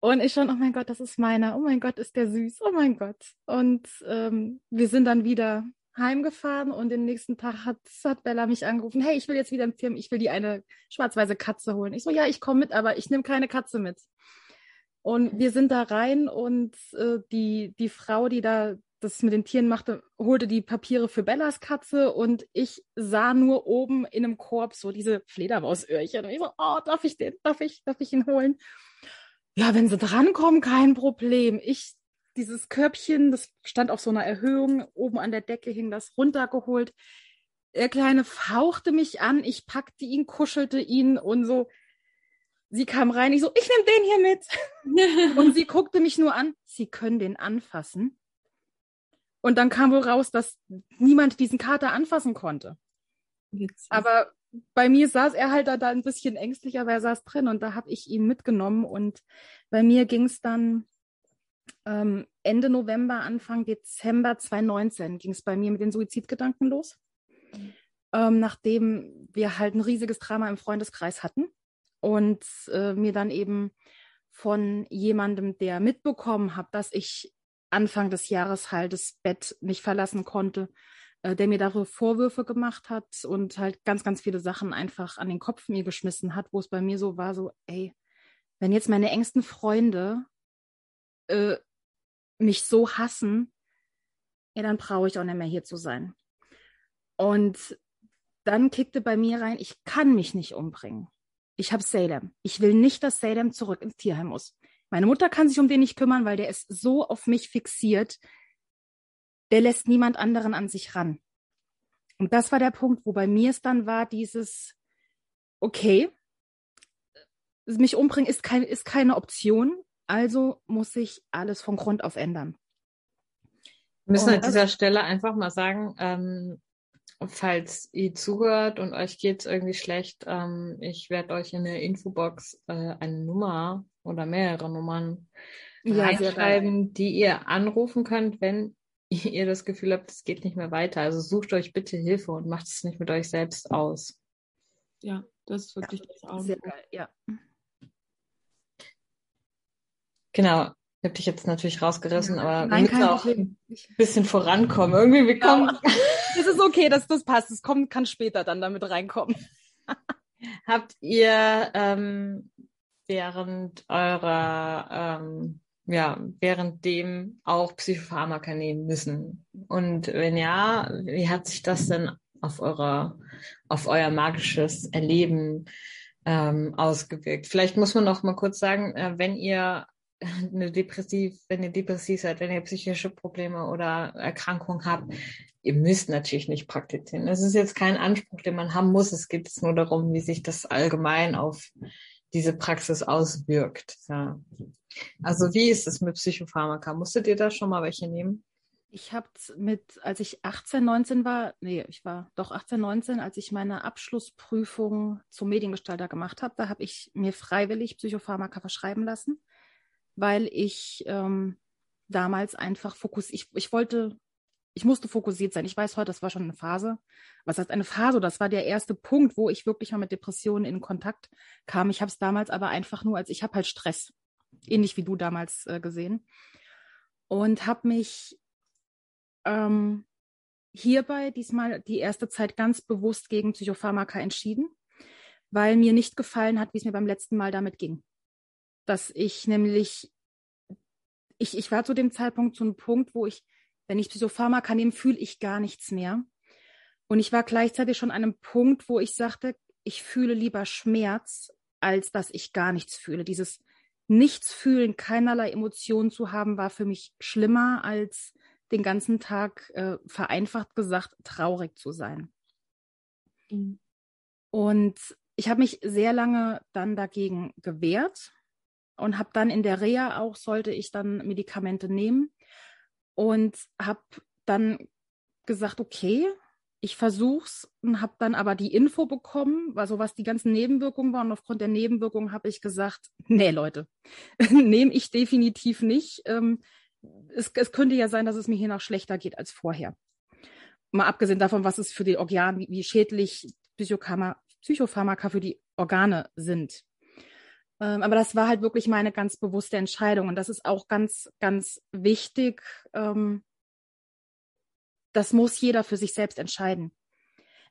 Und ich schon, oh mein Gott, das ist meiner. Oh mein Gott, ist der süß. Oh mein Gott. Und ähm, wir sind dann wieder heimgefahren und den nächsten Tag hat, hat Bella mich angerufen, hey, ich will jetzt wieder im Film, ich will die eine schwarz-weiße Katze holen. Ich so, ja, ich komme mit, aber ich nehme keine Katze mit. Und wir sind da rein und äh, die, die Frau, die da das mit den Tieren machte, holte die Papiere für Bellas Katze und ich sah nur oben in einem Korb so diese Fledermausöhrchen. Und ich so, oh, darf ich den, darf ich, darf ich ihn holen? Ja, wenn sie drankommen, kein Problem. Ich, dieses Körbchen, das stand auf so einer Erhöhung, oben an der Decke hing das runtergeholt. Der Kleine fauchte mich an, ich packte ihn, kuschelte ihn und so, sie kam rein, ich so, ich nehme den hier mit. [LAUGHS] und sie guckte mich nur an, sie können den anfassen. Und dann kam wohl raus, dass niemand diesen Kater anfassen konnte. Witzig. Aber bei mir saß er halt da, da ein bisschen ängstlich, aber er saß drin und da habe ich ihn mitgenommen. Und bei mir ging es dann ähm, Ende November, Anfang Dezember 2019 ging es bei mir mit den Suizidgedanken los. Ähm, nachdem wir halt ein riesiges Drama im Freundeskreis hatten und äh, mir dann eben von jemandem, der mitbekommen hat, dass ich Anfang des Jahres halt das Bett nicht verlassen konnte, äh, der mir darüber Vorwürfe gemacht hat und halt ganz, ganz viele Sachen einfach an den Kopf mir geschmissen hat, wo es bei mir so war, so, ey, wenn jetzt meine engsten Freunde äh, mich so hassen, ja, dann brauche ich auch nicht mehr hier zu sein. Und dann kickte bei mir rein, ich kann mich nicht umbringen. Ich habe Salem. Ich will nicht, dass Salem zurück ins Tierheim muss. Meine Mutter kann sich um den nicht kümmern, weil der ist so auf mich fixiert. Der lässt niemand anderen an sich ran. Und das war der Punkt, wo bei mir es dann war, dieses, okay, mich umbringen ist, kein, ist keine Option, also muss ich alles von Grund auf ändern. Wir müssen an dieser Stelle einfach mal sagen, ähm, falls ihr zuhört und euch geht es irgendwie schlecht, ähm, ich werde euch in der Infobox äh, eine Nummer oder mehrere Nummern ja, reinschreiben, die ihr anrufen könnt, wenn [LAUGHS] ihr das Gefühl habt, es geht nicht mehr weiter. Also sucht euch bitte Hilfe und macht es nicht mit euch selbst aus. Ja, das ist wirklich ja, das Auge. Sehr geil, ja. Genau. Ich habe dich jetzt natürlich rausgerissen, aber Nein, wir müssen auch ein bisschen vorankommen. Irgendwie, wir kommen. Ja. [LAUGHS] Es ist okay, dass das passt. Es kommt, kann später dann damit reinkommen. [LAUGHS] Habt ihr ähm, während eurer, ähm, ja, währenddem auch Psychopharmaka nehmen müssen? Und wenn ja, wie hat sich das denn auf eurer, auf euer magisches Erleben ähm, ausgewirkt? Vielleicht muss man noch mal kurz sagen, äh, wenn ihr eine depressiv, wenn ihr depressiv seid, wenn ihr psychische Probleme oder Erkrankungen habt, ihr müsst natürlich nicht praktizieren. Das ist jetzt kein Anspruch, den man haben muss. Es geht nur darum, wie sich das allgemein auf diese Praxis auswirkt. Ja. Also wie ist es mit Psychopharmaka? Musstet ihr da schon mal welche nehmen? Ich habe mit, als ich 18, 19 war, nee, ich war doch 18, 19, als ich meine Abschlussprüfung zum Mediengestalter gemacht habe, da habe ich mir freiwillig Psychopharmaka verschreiben lassen weil ich ähm, damals einfach fokus, ich, ich wollte, ich musste fokussiert sein. Ich weiß heute, das war schon eine Phase. Was heißt eine Phase? Das war der erste Punkt, wo ich wirklich mal mit Depressionen in Kontakt kam. Ich habe es damals aber einfach nur als, ich habe halt Stress, ähnlich wie du damals äh, gesehen. Und habe mich ähm, hierbei diesmal die erste Zeit ganz bewusst gegen Psychopharmaka entschieden, weil mir nicht gefallen hat, wie es mir beim letzten Mal damit ging dass ich nämlich, ich, ich war zu dem Zeitpunkt zu einem Punkt, wo ich, wenn ich Psychopharmaka nehme, fühle ich gar nichts mehr. Und ich war gleichzeitig schon an einem Punkt, wo ich sagte, ich fühle lieber Schmerz, als dass ich gar nichts fühle. Dieses Nichtsfühlen, keinerlei Emotionen zu haben, war für mich schlimmer, als den ganzen Tag äh, vereinfacht gesagt traurig zu sein. Mhm. Und ich habe mich sehr lange dann dagegen gewehrt und habe dann in der Reha auch, sollte ich dann Medikamente nehmen und habe dann gesagt, okay, ich versuch's und habe dann aber die Info bekommen, also was die ganzen Nebenwirkungen waren. Und aufgrund der Nebenwirkungen habe ich gesagt, nee, Leute, [LAUGHS] nehme ich definitiv nicht. Ähm, es, es, könnte ja sein, dass es mir hier noch schlechter geht als vorher. Mal abgesehen davon, was es für die Organe, wie schädlich Psychopharmaka für die Organe sind. Ähm, aber das war halt wirklich meine ganz bewusste Entscheidung. Und das ist auch ganz, ganz wichtig. Ähm, das muss jeder für sich selbst entscheiden.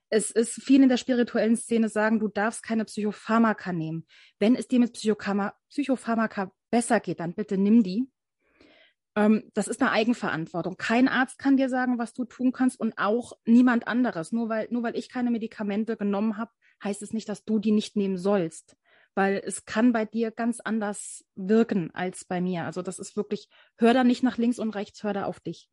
Es ist viel in der spirituellen Szene sagen, du darfst keine Psychopharmaka nehmen. Wenn es dir mit Psychopharmaka besser geht, dann bitte nimm die. Ähm, das ist eine Eigenverantwortung. Kein Arzt kann dir sagen, was du tun kannst und auch niemand anderes. Nur weil, nur weil ich keine Medikamente genommen habe, heißt es nicht, dass du die nicht nehmen sollst weil es kann bei dir ganz anders wirken als bei mir. Also das ist wirklich, hör da nicht nach links und rechts, hör da auf dich.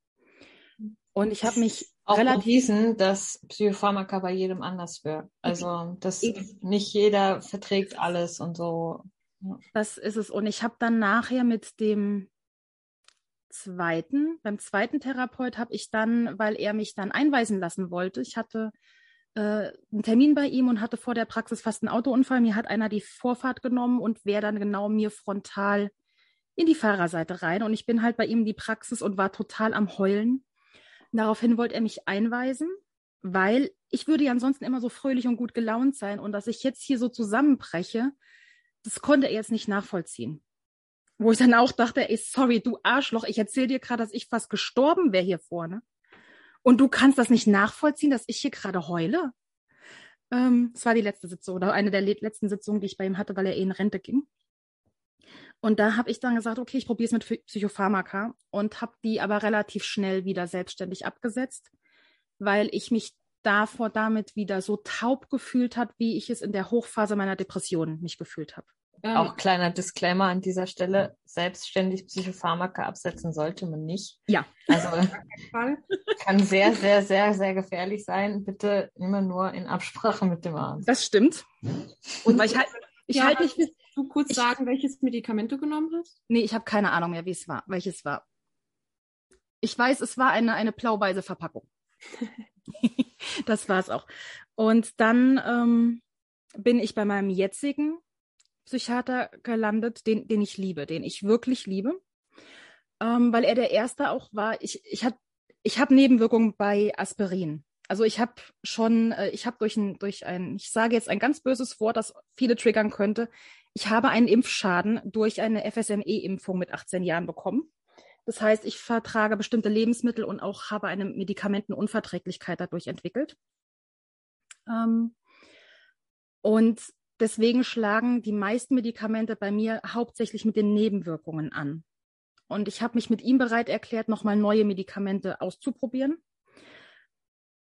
Und ich habe mich auch bewiesen, dass Psychopharmaka bei jedem anders wirkt. Also dass nicht jeder verträgt alles und so. Das ist es. Und ich habe dann nachher mit dem zweiten, beim zweiten Therapeut habe ich dann, weil er mich dann einweisen lassen wollte, ich hatte äh, einen Termin bei ihm und hatte vor der Praxis fast einen Autounfall. Mir hat einer die Vorfahrt genommen und wäre dann genau mir frontal in die Fahrerseite rein. Und ich bin halt bei ihm in die Praxis und war total am Heulen. Daraufhin wollte er mich einweisen, weil ich würde ja ansonsten immer so fröhlich und gut gelaunt sein. Und dass ich jetzt hier so zusammenbreche, das konnte er jetzt nicht nachvollziehen. Wo ich dann auch dachte, ey, sorry, du Arschloch, ich erzähle dir gerade, dass ich fast gestorben wäre hier vorne. Und du kannst das nicht nachvollziehen, dass ich hier gerade heule? Ähm, es war die letzte Sitzung oder eine der letzten Sitzungen, die ich bei ihm hatte, weil er eh in Rente ging. Und da habe ich dann gesagt, okay, ich probiere es mit Psychopharmaka und habe die aber relativ schnell wieder selbstständig abgesetzt, weil ich mich davor damit wieder so taub gefühlt hat, wie ich es in der Hochphase meiner Depression mich gefühlt habe. Ähm, Auch kleiner Disclaimer an dieser Stelle, selbstständig Psychopharmaka absetzen sollte man nicht. Ja. Also kann sehr, sehr, sehr, sehr gefährlich sein. Bitte immer nur in Absprache mit dem Arzt. Das stimmt. Und weil ich halt, ich ja, halt nicht. Du kurz ich, sagen, welches Medikament du genommen hast? Nee, ich habe keine Ahnung mehr, wie es war, welches war. Ich weiß, es war eine, eine blau-weiße Verpackung. [LAUGHS] das war es auch. Und dann ähm, bin ich bei meinem jetzigen Psychiater gelandet, den, den ich liebe, den ich wirklich liebe, ähm, weil er der erste auch war. Ich, ich habe ich hab Nebenwirkungen bei Aspirin. Also ich habe schon, äh, ich habe durch ein, durch ein, ich sage jetzt ein ganz böses Wort, das viele triggern könnte. Ich habe einen Impfschaden durch eine FSME-Impfung mit 18 Jahren bekommen. Das heißt, ich vertrage bestimmte Lebensmittel und auch habe eine Medikamentenunverträglichkeit dadurch entwickelt. Ähm, und deswegen schlagen die meisten Medikamente bei mir hauptsächlich mit den Nebenwirkungen an. Und ich habe mich mit ihm bereit erklärt, nochmal neue Medikamente auszuprobieren.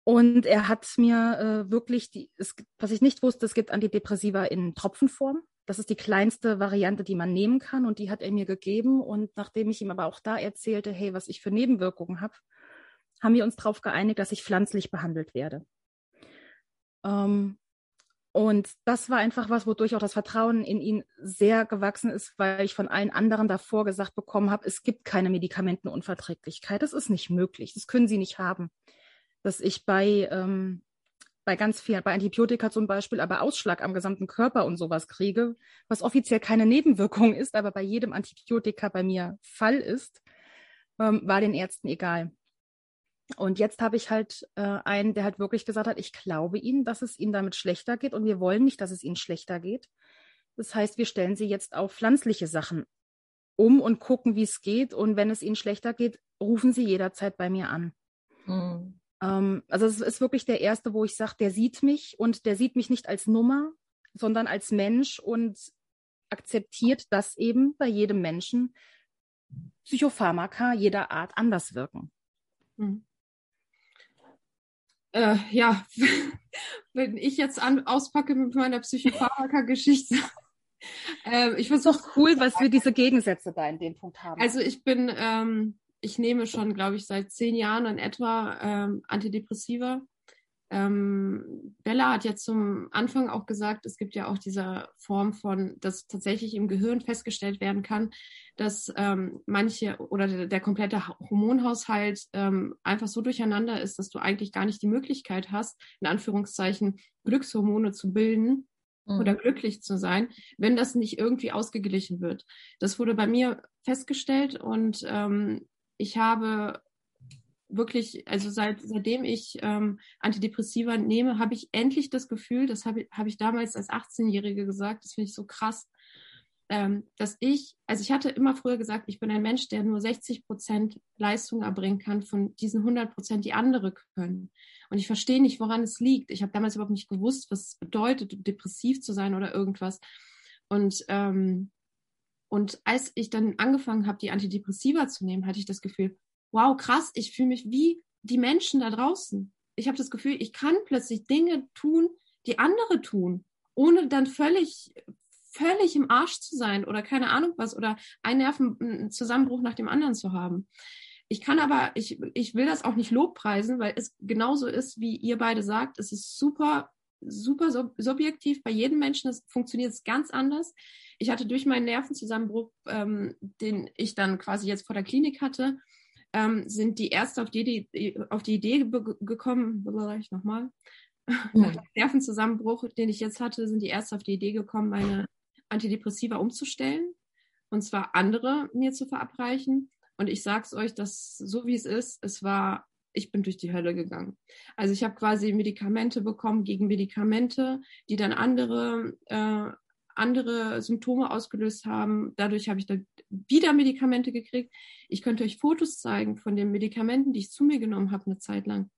Und er hat mir äh, wirklich, die, es, was ich nicht wusste, es gibt Antidepressiva in Tropfenform. Das ist die kleinste Variante, die man nehmen kann. Und die hat er mir gegeben. Und nachdem ich ihm aber auch da erzählte, hey, was ich für Nebenwirkungen habe, haben wir uns darauf geeinigt, dass ich pflanzlich behandelt werde. Ähm, und das war einfach was, wodurch auch das Vertrauen in ihn sehr gewachsen ist, weil ich von allen anderen davor gesagt bekommen habe, es gibt keine Medikamentenunverträglichkeit. Das ist nicht möglich. Das können sie nicht haben. Dass ich bei ähm, bei ganz vielen, bei Antibiotika zum Beispiel, aber Ausschlag am gesamten Körper und sowas kriege, was offiziell keine Nebenwirkung ist, aber bei jedem Antibiotika bei mir Fall ist, ähm, war den Ärzten egal. Und jetzt habe ich halt äh, einen, der halt wirklich gesagt hat, ich glaube Ihnen, dass es Ihnen damit schlechter geht und wir wollen nicht, dass es Ihnen schlechter geht. Das heißt, wir stellen Sie jetzt auf pflanzliche Sachen um und gucken, wie es geht. Und wenn es Ihnen schlechter geht, rufen Sie jederzeit bei mir an. Mhm. Ähm, also es ist wirklich der erste, wo ich sage, der sieht mich und der sieht mich nicht als Nummer, sondern als Mensch und akzeptiert, dass eben bei jedem Menschen Psychopharmaka jeder Art anders wirken. Mhm. Äh, ja, [LAUGHS] wenn ich jetzt an, auspacke mit meiner Psychopharmaka-Geschichte. [LAUGHS] äh, ich finde es doch cool, was wir diese Gegensätze da in dem Punkt haben. Also ich bin ähm, ich nehme schon, glaube ich, seit zehn Jahren in etwa ähm, Antidepressiva. Ähm, Bella hat ja zum Anfang auch gesagt, es gibt ja auch diese Form von, dass tatsächlich im Gehirn festgestellt werden kann, dass ähm, manche oder der, der komplette Hormonhaushalt ähm, einfach so durcheinander ist, dass du eigentlich gar nicht die Möglichkeit hast, in Anführungszeichen Glückshormone zu bilden mhm. oder glücklich zu sein, wenn das nicht irgendwie ausgeglichen wird. Das wurde bei mir festgestellt und ähm, ich habe wirklich, also seit, seitdem ich ähm, Antidepressiva nehme, habe ich endlich das Gefühl, das habe hab ich damals als 18-Jährige gesagt, das finde ich so krass, ähm, dass ich, also ich hatte immer früher gesagt, ich bin ein Mensch, der nur 60 Prozent Leistung erbringen kann von diesen 100 Prozent, die andere können. Und ich verstehe nicht, woran es liegt. Ich habe damals überhaupt nicht gewusst, was es bedeutet, depressiv zu sein oder irgendwas. Und ähm, und als ich dann angefangen habe, die Antidepressiva zu nehmen, hatte ich das Gefühl, wow, krass, ich fühle mich wie die Menschen da draußen. Ich habe das Gefühl, ich kann plötzlich Dinge tun, die andere tun, ohne dann völlig, völlig im Arsch zu sein oder keine Ahnung was oder einen Nervenzusammenbruch nach dem anderen zu haben. Ich kann aber, ich, ich will das auch nicht lobpreisen, weil es genauso ist, wie ihr beide sagt. Es ist super, super subjektiv. Bei jedem Menschen funktioniert es ganz anders ich hatte durch meinen Nervenzusammenbruch, ähm, den ich dann quasi jetzt vor der Klinik hatte, ähm, sind die Ärzte auf die, die, auf die Idee gekommen, ich nochmal, nach [LAUGHS] dem Nervenzusammenbruch, den ich jetzt hatte, sind die Ärzte auf die Idee gekommen, meine Antidepressiva umzustellen und zwar andere mir zu verabreichen. Und ich sag's euch, dass so wie es ist, es war, ich bin durch die Hölle gegangen. Also ich habe quasi Medikamente bekommen gegen Medikamente, die dann andere äh, andere Symptome ausgelöst haben. Dadurch habe ich dann wieder Medikamente gekriegt. Ich könnte euch Fotos zeigen von den Medikamenten, die ich zu mir genommen habe eine Zeit lang.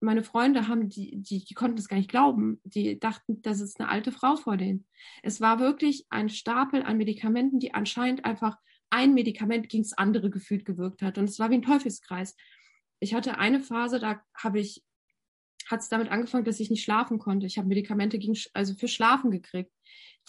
Meine Freunde haben die, die, die konnten es gar nicht glauben. Die dachten, das ist eine alte Frau vor denen. Es war wirklich ein Stapel an Medikamenten, die anscheinend einfach ein Medikament gegen das andere gefühlt gewirkt hat. Und es war wie ein Teufelskreis. Ich hatte eine Phase, da habe ich hat es damit angefangen, dass ich nicht schlafen konnte. Ich habe Medikamente gegen, also für Schlafen gekriegt.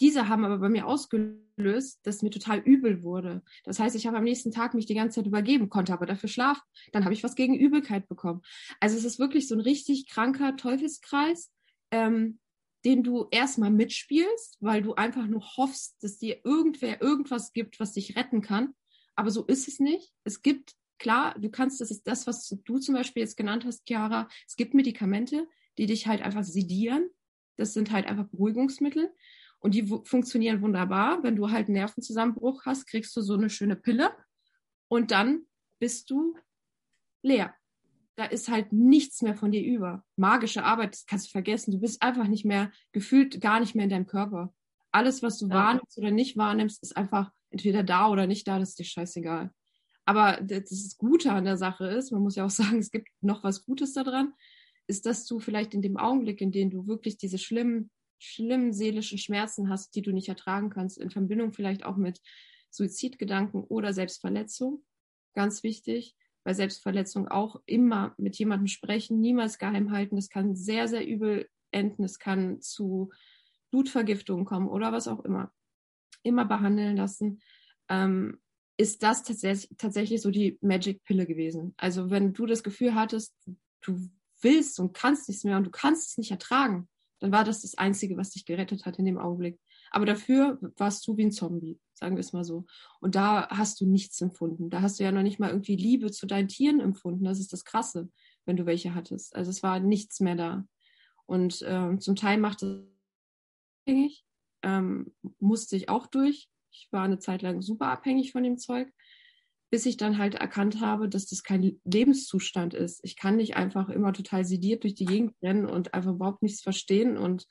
Diese haben aber bei mir ausgelöst, dass mir total übel wurde. Das heißt, ich habe am nächsten Tag mich die ganze Zeit übergeben, konnte aber dafür schlafen. Dann habe ich was gegen Übelkeit bekommen. Also es ist wirklich so ein richtig kranker Teufelskreis, ähm, den du erstmal mitspielst, weil du einfach nur hoffst, dass dir irgendwer irgendwas gibt, was dich retten kann. Aber so ist es nicht. Es gibt, klar, du kannst, das ist das, was du zum Beispiel jetzt genannt hast, Chiara, es gibt Medikamente, die dich halt einfach sedieren. Das sind halt einfach Beruhigungsmittel. Und die funktionieren wunderbar. Wenn du halt einen Nervenzusammenbruch hast, kriegst du so eine schöne Pille und dann bist du leer. Da ist halt nichts mehr von dir über. Magische Arbeit, das kannst du vergessen. Du bist einfach nicht mehr, gefühlt gar nicht mehr in deinem Körper. Alles, was du ja. wahrnimmst oder nicht wahrnimmst, ist einfach entweder da oder nicht da, das ist dir scheißegal. Aber das Gute an der Sache ist, man muss ja auch [LAUGHS] sagen, es gibt noch was Gutes daran, ist, dass du vielleicht in dem Augenblick, in dem du wirklich diese schlimmen schlimmen seelischen Schmerzen hast, die du nicht ertragen kannst, in Verbindung vielleicht auch mit Suizidgedanken oder Selbstverletzung. Ganz wichtig, bei Selbstverletzung auch immer mit jemandem sprechen, niemals geheim halten. Das kann sehr, sehr übel enden. Es kann zu Blutvergiftungen kommen oder was auch immer. Immer behandeln lassen. Ähm, ist das tatsächlich, so die Magic-Pille gewesen. Also wenn du das Gefühl hattest, du willst und kannst nichts mehr und du kannst es nicht ertragen, dann war das das Einzige, was dich gerettet hat in dem Augenblick. Aber dafür warst du wie ein Zombie, sagen wir es mal so. Und da hast du nichts empfunden. Da hast du ja noch nicht mal irgendwie Liebe zu deinen Tieren empfunden. Das ist das Krasse, wenn du welche hattest. Also es war nichts mehr da. Und äh, zum Teil macht es abhängig, ähm, musste ich auch durch. Ich war eine Zeit lang super abhängig von dem Zeug bis ich dann halt erkannt habe, dass das kein Lebenszustand ist. Ich kann nicht einfach immer total sediert durch die Gegend rennen und einfach überhaupt nichts verstehen und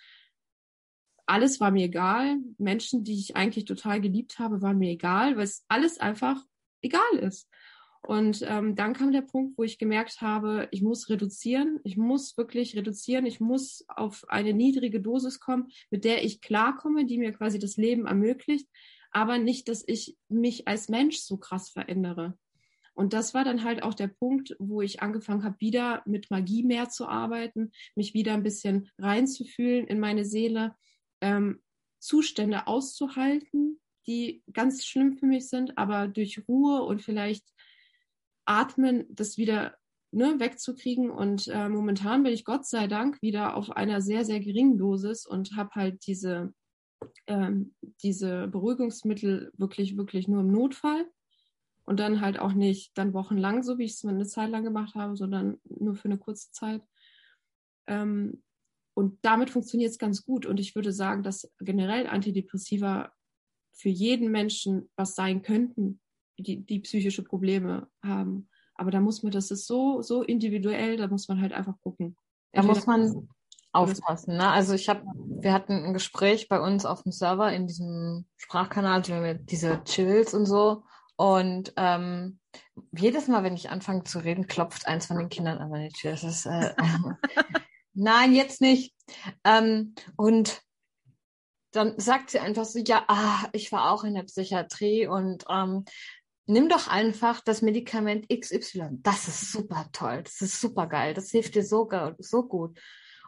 alles war mir egal. Menschen, die ich eigentlich total geliebt habe, waren mir egal, weil es alles einfach egal ist. Und ähm, dann kam der Punkt, wo ich gemerkt habe, ich muss reduzieren, ich muss wirklich reduzieren, ich muss auf eine niedrige Dosis kommen, mit der ich klarkomme, die mir quasi das Leben ermöglicht, aber nicht, dass ich mich als Mensch so krass verändere. Und das war dann halt auch der Punkt, wo ich angefangen habe, wieder mit Magie mehr zu arbeiten, mich wieder ein bisschen reinzufühlen in meine Seele, ähm, Zustände auszuhalten, die ganz schlimm für mich sind, aber durch Ruhe und vielleicht Atmen das wieder ne, wegzukriegen. Und äh, momentan bin ich Gott sei Dank wieder auf einer sehr, sehr geringen Dosis und habe halt diese ähm, diese Beruhigungsmittel wirklich, wirklich nur im Notfall und dann halt auch nicht dann wochenlang, so wie ich es eine Zeit lang gemacht habe, sondern nur für eine kurze Zeit. Ähm, und damit funktioniert es ganz gut. Und ich würde sagen, dass generell Antidepressiva für jeden Menschen was sein könnten, die, die psychische Probleme haben. Aber da muss man, das ist so, so individuell, da muss man halt einfach gucken. Da muss man aufpassen. Ne? Also ich habe, wir hatten ein Gespräch bei uns auf dem Server in diesem Sprachkanal, diese Chills und so. Und ähm, jedes Mal, wenn ich anfange zu reden, klopft eins von den Kindern an meine Tür. Das ist äh, [LAUGHS] nein, jetzt nicht. Ähm, und dann sagt sie einfach so, ja, ah, ich war auch in der Psychiatrie und ähm, nimm doch einfach das Medikament XY. Das ist super toll, das ist super geil, das hilft dir so, so gut.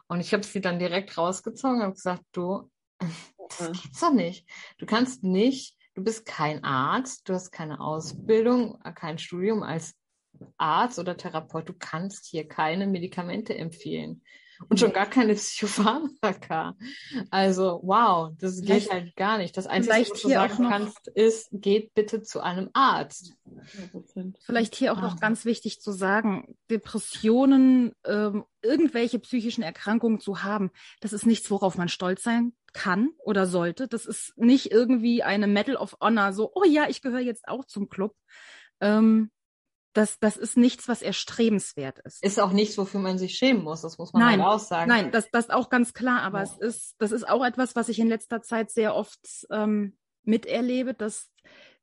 Und ich habe sie dann direkt rausgezogen und gesagt, du, [LAUGHS] das geht's doch nicht. Du kannst nicht, du bist kein Arzt, du hast keine Ausbildung, kein Studium als Arzt oder Therapeut. Du kannst hier keine Medikamente empfehlen und schon gar keine [LAUGHS] Psychopharmaka. Also, wow, das geht halt gar nicht. Das Einzige, was du sagen kannst, ist, geht bitte zu einem Arzt. Vielleicht hier auch ah. noch ganz wichtig zu sagen, Depressionen, ähm, irgendwelche psychischen Erkrankungen zu haben, das ist nichts, worauf man stolz sein kann oder sollte. Das ist nicht irgendwie eine Medal of Honor, so, oh ja, ich gehöre jetzt auch zum Club. Ähm, das, das ist nichts, was erstrebenswert ist. Ist auch nichts, wofür man sich schämen muss, das muss man nein, halt auch sagen. Nein, das, das auch ganz klar, aber ja. es ist, das ist auch etwas, was ich in letzter Zeit sehr oft ähm, miterlebe, dass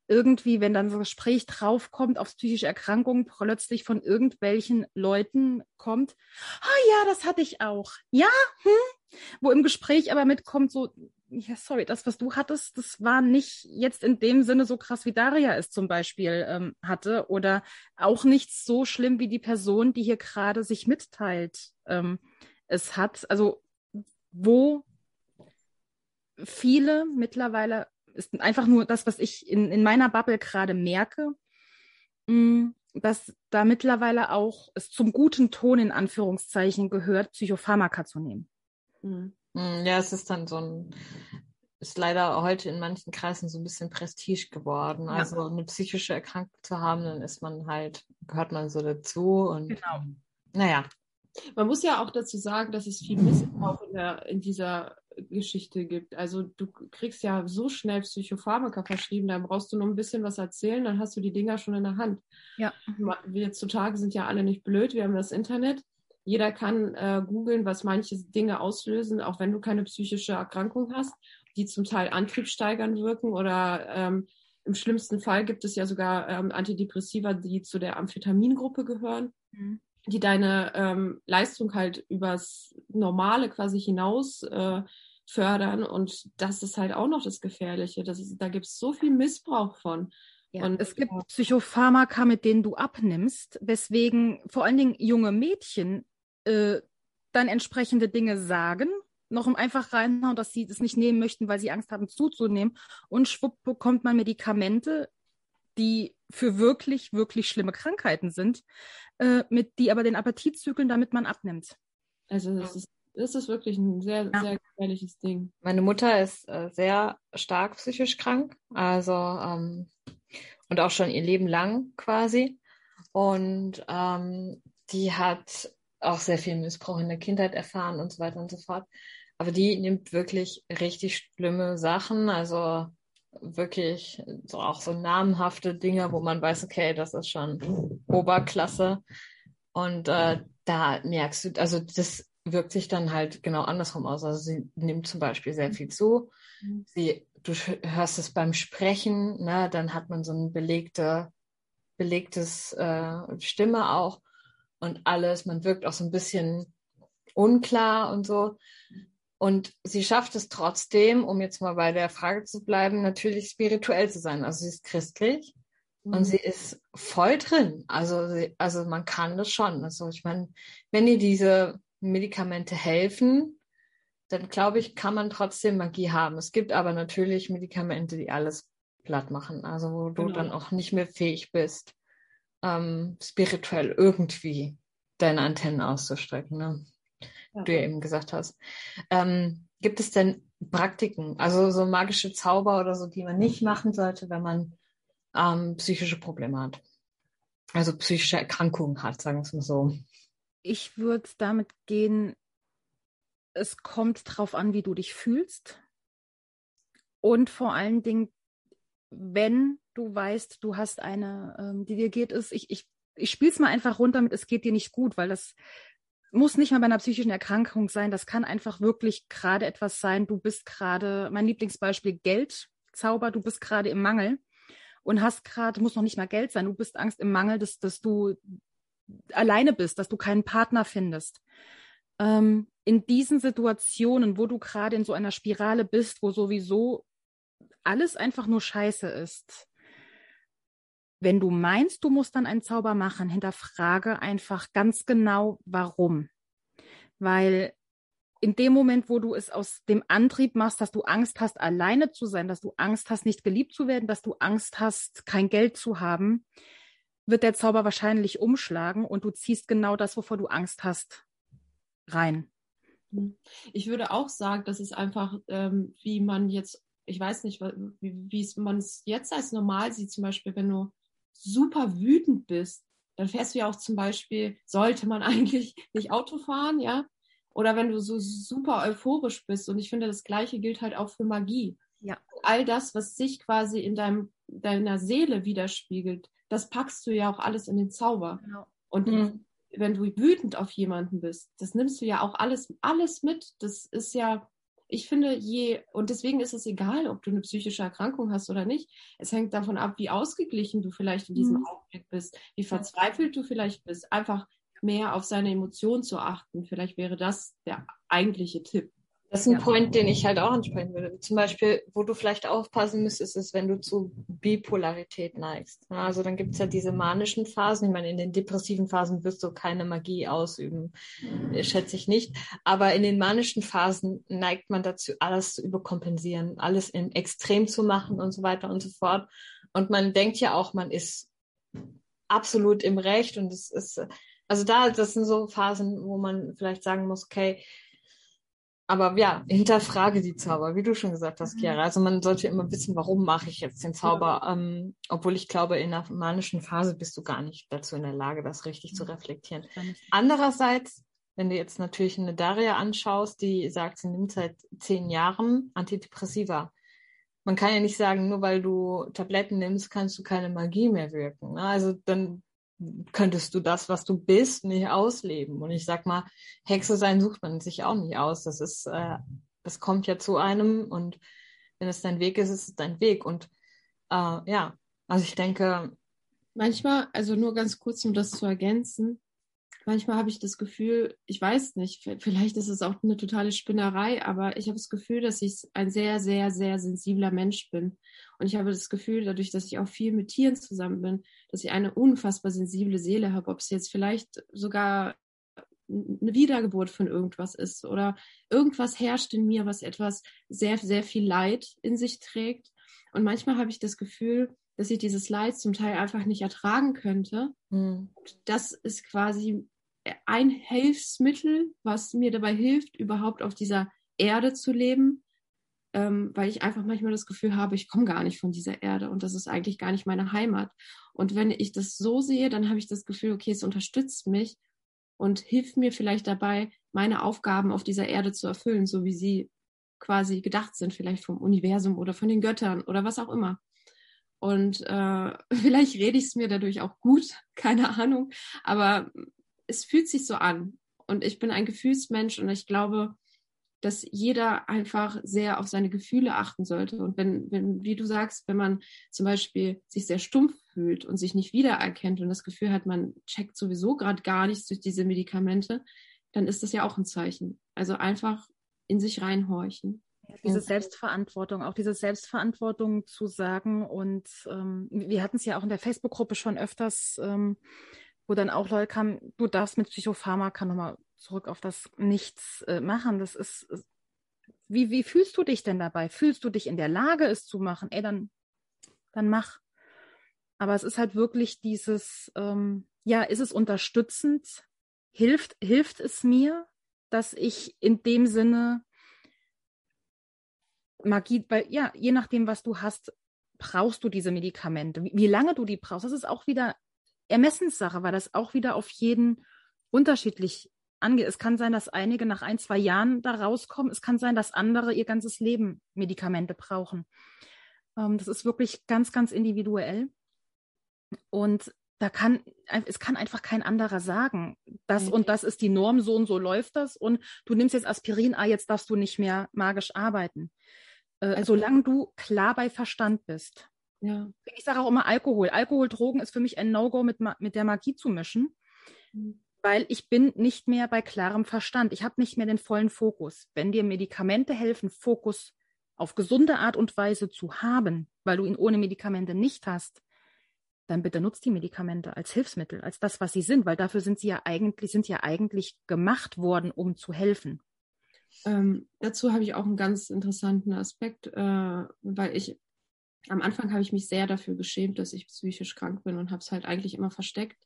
irgendwie, wenn dann so ein Gespräch draufkommt auf psychische Erkrankungen, plötzlich von irgendwelchen Leuten kommt, ah ja, das hatte ich auch. Ja, hm? Wo im Gespräch aber mitkommt so, ja, sorry, das, was du hattest, das war nicht jetzt in dem Sinne so krass, wie Daria es zum Beispiel ähm, hatte oder auch nicht so schlimm wie die Person, die hier gerade sich mitteilt, ähm, es hat, also wo viele mittlerweile, ist einfach nur das, was ich in, in meiner Bubble gerade merke, mh, mm, dass da mittlerweile auch es zum guten Ton in Anführungszeichen gehört, Psychopharmaka zu nehmen. Mhm. Mm, ja, es ist dann so ein, ist leider heute in manchen Kreisen so ein bisschen Prestige geworden. Ja. Also eine psychische Erkrankung zu haben, dann ist man halt, gehört man so dazu und genau. naja. Man muss ja auch dazu sagen, dass es viel Missbrauch in, der, in dieser Geschichte gibt. Also du kriegst ja so schnell Psychopharmaka verschrieben, da brauchst du nur ein bisschen was erzählen, dann hast du die Dinger schon in der Hand. Ja. Wir zutage sind ja alle nicht blöd, wir haben das Internet. Jeder kann äh, googeln, was manche Dinge auslösen, auch wenn du keine psychische Erkrankung hast, die zum Teil antriebssteigernd wirken oder ähm, im schlimmsten Fall gibt es ja sogar ähm, Antidepressiva, die zu der Amphetamingruppe gehören. Mhm die deine ähm, Leistung halt übers Normale quasi hinaus äh, fördern. Und das ist halt auch noch das Gefährliche. Das ist, da gibt es so viel Missbrauch von. Ja, und es gibt Psychopharmaka, mit denen du abnimmst, weswegen vor allen Dingen junge Mädchen äh, dann entsprechende Dinge sagen, noch im einfach reinhauen, dass sie das nicht nehmen möchten, weil sie Angst haben zuzunehmen. Und schwupp bekommt man Medikamente, die für wirklich, wirklich schlimme Krankheiten sind, äh, mit, die aber den Appetit zügeln, damit man abnimmt. Also das ist, das ist wirklich ein sehr, ja. sehr gefährliches Ding. Meine Mutter ist äh, sehr stark psychisch krank, also ähm, und auch schon ihr Leben lang quasi. Und ähm, die hat auch sehr viel Missbrauch in der Kindheit erfahren und so weiter und so fort. Aber die nimmt wirklich richtig schlimme Sachen, also wirklich so auch so namenhafte Dinge, wo man weiß, okay, das ist schon Oberklasse. Und äh, da merkst du, also das wirkt sich dann halt genau andersrum aus. Also sie nimmt zum Beispiel sehr viel zu. Sie, du hörst es beim Sprechen, ne, dann hat man so ein belegte, belegtes äh, Stimme auch und alles. Man wirkt auch so ein bisschen unklar und so. Und sie schafft es trotzdem, um jetzt mal bei der Frage zu bleiben, natürlich spirituell zu sein. Also sie ist christlich mhm. und sie ist voll drin. Also, sie, also man kann das schon. Also ich meine, wenn ihr diese Medikamente helfen, dann glaube ich, kann man trotzdem Magie haben. Es gibt aber natürlich Medikamente, die alles platt machen. Also wo du genau. dann auch nicht mehr fähig bist, ähm, spirituell irgendwie deine Antennen auszustrecken. Ne? ja. du ja eben gesagt hast. Ähm, gibt es denn Praktiken, also so magische Zauber oder so, die man nicht machen sollte, wenn man ähm, psychische Probleme hat? Also psychische Erkrankungen hat, sagen wir es mal so. Ich würde damit gehen, es kommt drauf an, wie du dich fühlst. Und vor allen Dingen, wenn du weißt, du hast eine, ähm, die dir geht, ist, ich, ich, ich spiele es mal einfach runter mit, es geht dir nicht gut, weil das muss nicht mal bei einer psychischen Erkrankung sein. Das kann einfach wirklich gerade etwas sein. Du bist gerade, mein Lieblingsbeispiel, Geldzauber, du bist gerade im Mangel und hast gerade, muss noch nicht mal Geld sein, du bist Angst im Mangel, dass, dass du alleine bist, dass du keinen Partner findest. Ähm, in diesen Situationen, wo du gerade in so einer Spirale bist, wo sowieso alles einfach nur scheiße ist, wenn du meinst, du musst dann einen Zauber machen, hinterfrage einfach ganz genau, warum. Weil in dem Moment, wo du es aus dem Antrieb machst, dass du Angst hast, alleine zu sein, dass du Angst hast, nicht geliebt zu werden, dass du Angst hast, kein Geld zu haben, wird der Zauber wahrscheinlich umschlagen und du ziehst genau das, wovor du Angst hast, rein. Ich würde auch sagen, dass es einfach, ähm, wie man jetzt, ich weiß nicht, wie, wie man es jetzt als normal sieht, zum Beispiel, wenn du super wütend bist, dann fährst du ja auch zum Beispiel, sollte man [LAUGHS] eigentlich nicht Auto fahren, ja? Oder wenn du so super euphorisch bist. Und ich finde, das Gleiche gilt halt auch für Magie. Ja. All das, was sich quasi in deinem, deiner Seele widerspiegelt, das packst du ja auch alles in den Zauber. Genau. Und mhm. wenn du wütend auf jemanden bist, das nimmst du ja auch alles, alles mit. Das ist ja, ich finde, je, und deswegen ist es egal, ob du eine psychische Erkrankung hast oder nicht. Es hängt davon ab, wie ausgeglichen du vielleicht in diesem mhm. Augenblick bist, wie verzweifelt du vielleicht bist. Einfach mehr auf seine Emotionen zu achten. Vielleicht wäre das der eigentliche Tipp. Das ist ein ja. Point, den ich halt auch ansprechen würde. Zum Beispiel, wo du vielleicht aufpassen müsstest, ist, wenn du zu Bipolarität neigst. Also dann gibt es ja diese manischen Phasen. Ich meine, in den depressiven Phasen wirst du keine Magie ausüben, äh, schätze ich nicht. Aber in den manischen Phasen neigt man dazu, alles zu überkompensieren, alles in extrem zu machen und so weiter und so fort. Und man denkt ja auch, man ist absolut im Recht und es ist, also da, das sind so Phasen, wo man vielleicht sagen muss, okay, aber ja, hinterfrage die Zauber, wie du schon gesagt hast, Chiara. Also man sollte immer wissen, warum mache ich jetzt den Zauber, ähm, obwohl ich glaube, in einer manischen Phase bist du gar nicht dazu in der Lage, das richtig mhm. zu reflektieren. Andererseits, wenn du jetzt natürlich eine Daria anschaust, die sagt, sie nimmt seit zehn Jahren Antidepressiva. Man kann ja nicht sagen, nur weil du Tabletten nimmst, kannst du keine Magie mehr wirken. Ne? Also dann könntest du das, was du bist, nicht ausleben. Und ich sag mal, Hexe sein sucht man sich auch nicht aus. Das ist, äh, das kommt ja zu einem und wenn es dein Weg ist, ist es dein Weg. Und äh, ja, also ich denke. Manchmal, also nur ganz kurz, um das zu ergänzen, manchmal habe ich das Gefühl, ich weiß nicht, vielleicht ist es auch eine totale Spinnerei, aber ich habe das Gefühl, dass ich ein sehr, sehr, sehr sensibler Mensch bin. Und ich habe das Gefühl, dadurch, dass ich auch viel mit Tieren zusammen bin, dass ich eine unfassbar sensible Seele habe, ob es jetzt vielleicht sogar eine Wiedergeburt von irgendwas ist oder irgendwas herrscht in mir, was etwas sehr, sehr viel Leid in sich trägt. Und manchmal habe ich das Gefühl, dass ich dieses Leid zum Teil einfach nicht ertragen könnte. Mhm. Das ist quasi ein Hilfsmittel, was mir dabei hilft, überhaupt auf dieser Erde zu leben, ähm, weil ich einfach manchmal das Gefühl habe, ich komme gar nicht von dieser Erde und das ist eigentlich gar nicht meine Heimat. Und wenn ich das so sehe, dann habe ich das Gefühl, okay, es unterstützt mich und hilft mir vielleicht dabei, meine Aufgaben auf dieser Erde zu erfüllen, so wie sie quasi gedacht sind, vielleicht vom Universum oder von den Göttern oder was auch immer. Und äh, [LAUGHS] vielleicht rede ich es mir dadurch auch gut, [LAUGHS] keine Ahnung. Aber es fühlt sich so an. Und ich bin ein Gefühlsmensch und ich glaube, dass jeder einfach sehr auf seine Gefühle achten sollte. Und wenn, wenn, wie du sagst, wenn man zum Beispiel sich sehr stumpf fühlt und sich nicht wiedererkennt und das Gefühl hat, man checkt sowieso gerade gar nichts durch diese Medikamente, dann ist das ja auch ein Zeichen. Also einfach in sich reinhorchen. Diese Selbstverantwortung, auch diese Selbstverantwortung zu sagen. Und ähm, wir hatten es ja auch in der Facebook-Gruppe schon öfters, ähm, wo dann auch Leute kamen, du darfst mit Psychopharmaka nochmal zurück auf das Nichts äh, machen. Das ist, wie, wie fühlst du dich denn dabei? Fühlst du dich in der Lage, es zu machen? Ey, dann, dann mach. Aber es ist halt wirklich dieses, ähm, ja, ist es unterstützend? Hilft, hilft es mir, dass ich in dem Sinne Magie, weil ja, je nachdem, was du hast, brauchst du diese Medikamente. Wie, wie lange du die brauchst, das ist auch wieder Ermessenssache, weil das auch wieder auf jeden unterschiedlich angeht. Es kann sein, dass einige nach ein, zwei Jahren da rauskommen. Es kann sein, dass andere ihr ganzes Leben Medikamente brauchen. Ähm, das ist wirklich ganz, ganz individuell. Und da kann, es kann einfach kein anderer sagen, das und das ist die Norm, so und so läuft das und du nimmst jetzt Aspirin, ah, jetzt darfst du nicht mehr magisch arbeiten. Äh, also, solange du klar bei Verstand bist. Ja. Ich sage auch immer Alkohol. Alkohol, Drogen ist für mich ein No-Go mit, mit der Magie zu mischen, mhm. weil ich bin nicht mehr bei klarem Verstand. Ich habe nicht mehr den vollen Fokus. Wenn dir Medikamente helfen, Fokus auf gesunde Art und Weise zu haben, weil du ihn ohne Medikamente nicht hast, dann bitte nutzt die Medikamente als Hilfsmittel, als das, was sie sind, weil dafür sind sie ja eigentlich, sind ja eigentlich gemacht worden, um zu helfen. Ähm, dazu habe ich auch einen ganz interessanten Aspekt, äh, weil ich am Anfang habe ich mich sehr dafür geschämt, dass ich psychisch krank bin und habe es halt eigentlich immer versteckt.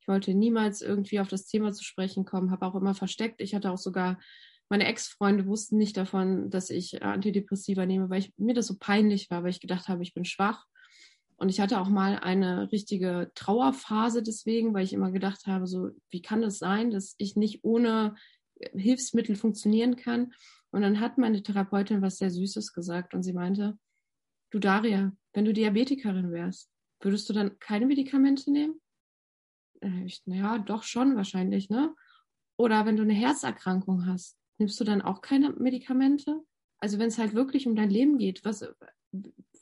Ich wollte niemals irgendwie auf das Thema zu sprechen kommen, habe auch immer versteckt. Ich hatte auch sogar, meine Ex-Freunde wussten nicht davon, dass ich Antidepressiva nehme, weil ich, mir das so peinlich war, weil ich gedacht habe, ich bin schwach. Und ich hatte auch mal eine richtige Trauerphase deswegen, weil ich immer gedacht habe, so, wie kann das sein, dass ich nicht ohne Hilfsmittel funktionieren kann? Und dann hat meine Therapeutin was sehr Süßes gesagt und sie meinte, Du Daria, wenn du Diabetikerin wärst, würdest du dann keine Medikamente nehmen? Ich, naja, doch schon wahrscheinlich, ne? Oder wenn du eine Herzerkrankung hast, nimmst du dann auch keine Medikamente? Also wenn es halt wirklich um dein Leben geht, was,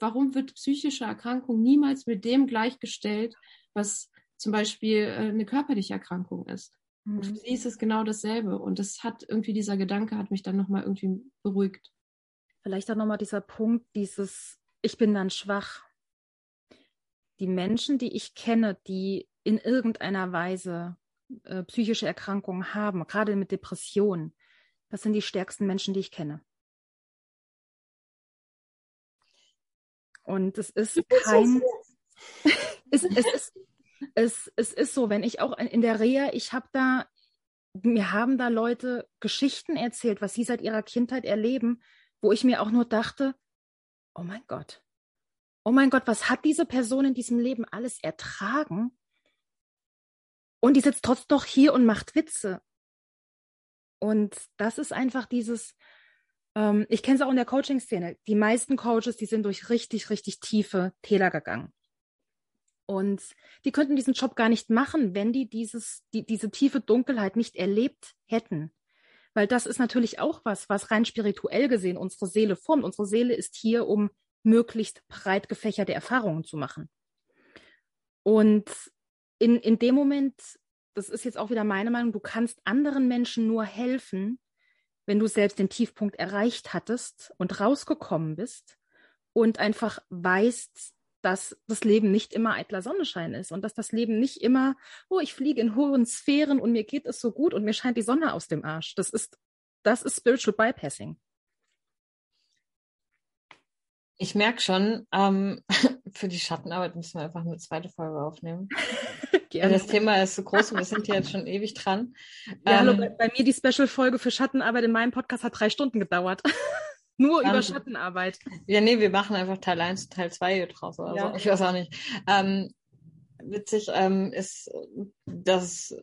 warum wird psychische Erkrankung niemals mit dem gleichgestellt, was zum Beispiel äh, eine körperliche Erkrankung ist? Mhm. Und für sie ist es genau dasselbe. Und das hat irgendwie, dieser Gedanke hat mich dann nochmal irgendwie beruhigt. Vielleicht auch nochmal dieser Punkt, dieses, ich bin dann schwach. Die Menschen, die ich kenne, die in irgendeiner Weise äh, psychische Erkrankungen haben, gerade mit Depressionen, das sind die stärksten Menschen, die ich kenne. Und es ist kein. [LAUGHS] es, es, ist, es, es ist so, wenn ich auch in der Reha, ich habe da, mir haben da Leute Geschichten erzählt, was sie seit ihrer Kindheit erleben, wo ich mir auch nur dachte, oh mein Gott, oh mein Gott, was hat diese Person in diesem Leben alles ertragen? Und die sitzt trotzdem noch hier und macht Witze. Und das ist einfach dieses, ähm, ich kenne es auch in der Coaching-Szene. Die meisten Coaches, die sind durch richtig, richtig tiefe Täler gegangen. Und die könnten diesen Job gar nicht machen, wenn die dieses, die, diese tiefe Dunkelheit nicht erlebt hätten. Weil das ist natürlich auch was, was rein spirituell gesehen unsere Seele formt. Unsere Seele ist hier, um möglichst breit gefächerte Erfahrungen zu machen. Und in, in dem Moment, das ist jetzt auch wieder meine Meinung, du kannst anderen Menschen nur helfen, wenn du selbst den Tiefpunkt erreicht hattest und rausgekommen bist und einfach weißt, dass das Leben nicht immer eitler Sonnenschein ist und dass das Leben nicht immer, oh, ich fliege in hohen Sphären und mir geht es so gut und mir scheint die Sonne aus dem Arsch. Das ist, das ist Spiritual Bypassing. Ich merke schon, ähm, [LAUGHS] für die Schattenarbeit müssen wir einfach eine zweite Folge aufnehmen. [LAUGHS] Gerne. Das Thema ist so groß und wir sind hier jetzt schon ewig dran. Ja, ähm, hallo, bei, bei, mir die Special-Folge für Schattenarbeit in meinem Podcast hat drei Stunden gedauert. [LAUGHS] Nur über Schattenarbeit. Ja, nee, wir machen einfach Teil 1 und Teil 2 draus. Also, ja. Ich weiß auch nicht. Ähm, witzig ähm, ist, dass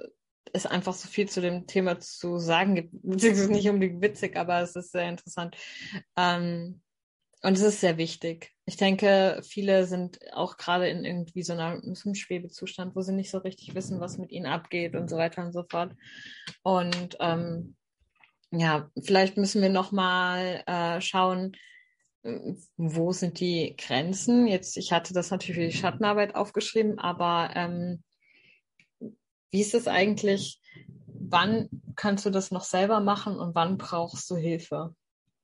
es einfach so viel zu dem Thema zu sagen gibt. [LAUGHS] Beziehungsweise nicht unbedingt witzig, aber es ist sehr interessant. Ähm, und es ist sehr wichtig. Ich denke, viele sind auch gerade in irgendwie so, einer, so einem Schwebezustand, wo sie nicht so richtig wissen, was mit ihnen abgeht und so weiter und so fort. Und ähm, ja, vielleicht müssen wir nochmal äh, schauen, wo sind die Grenzen? Jetzt, ich hatte das natürlich für die Schattenarbeit aufgeschrieben, aber ähm, wie ist es eigentlich? Wann kannst du das noch selber machen und wann brauchst du Hilfe?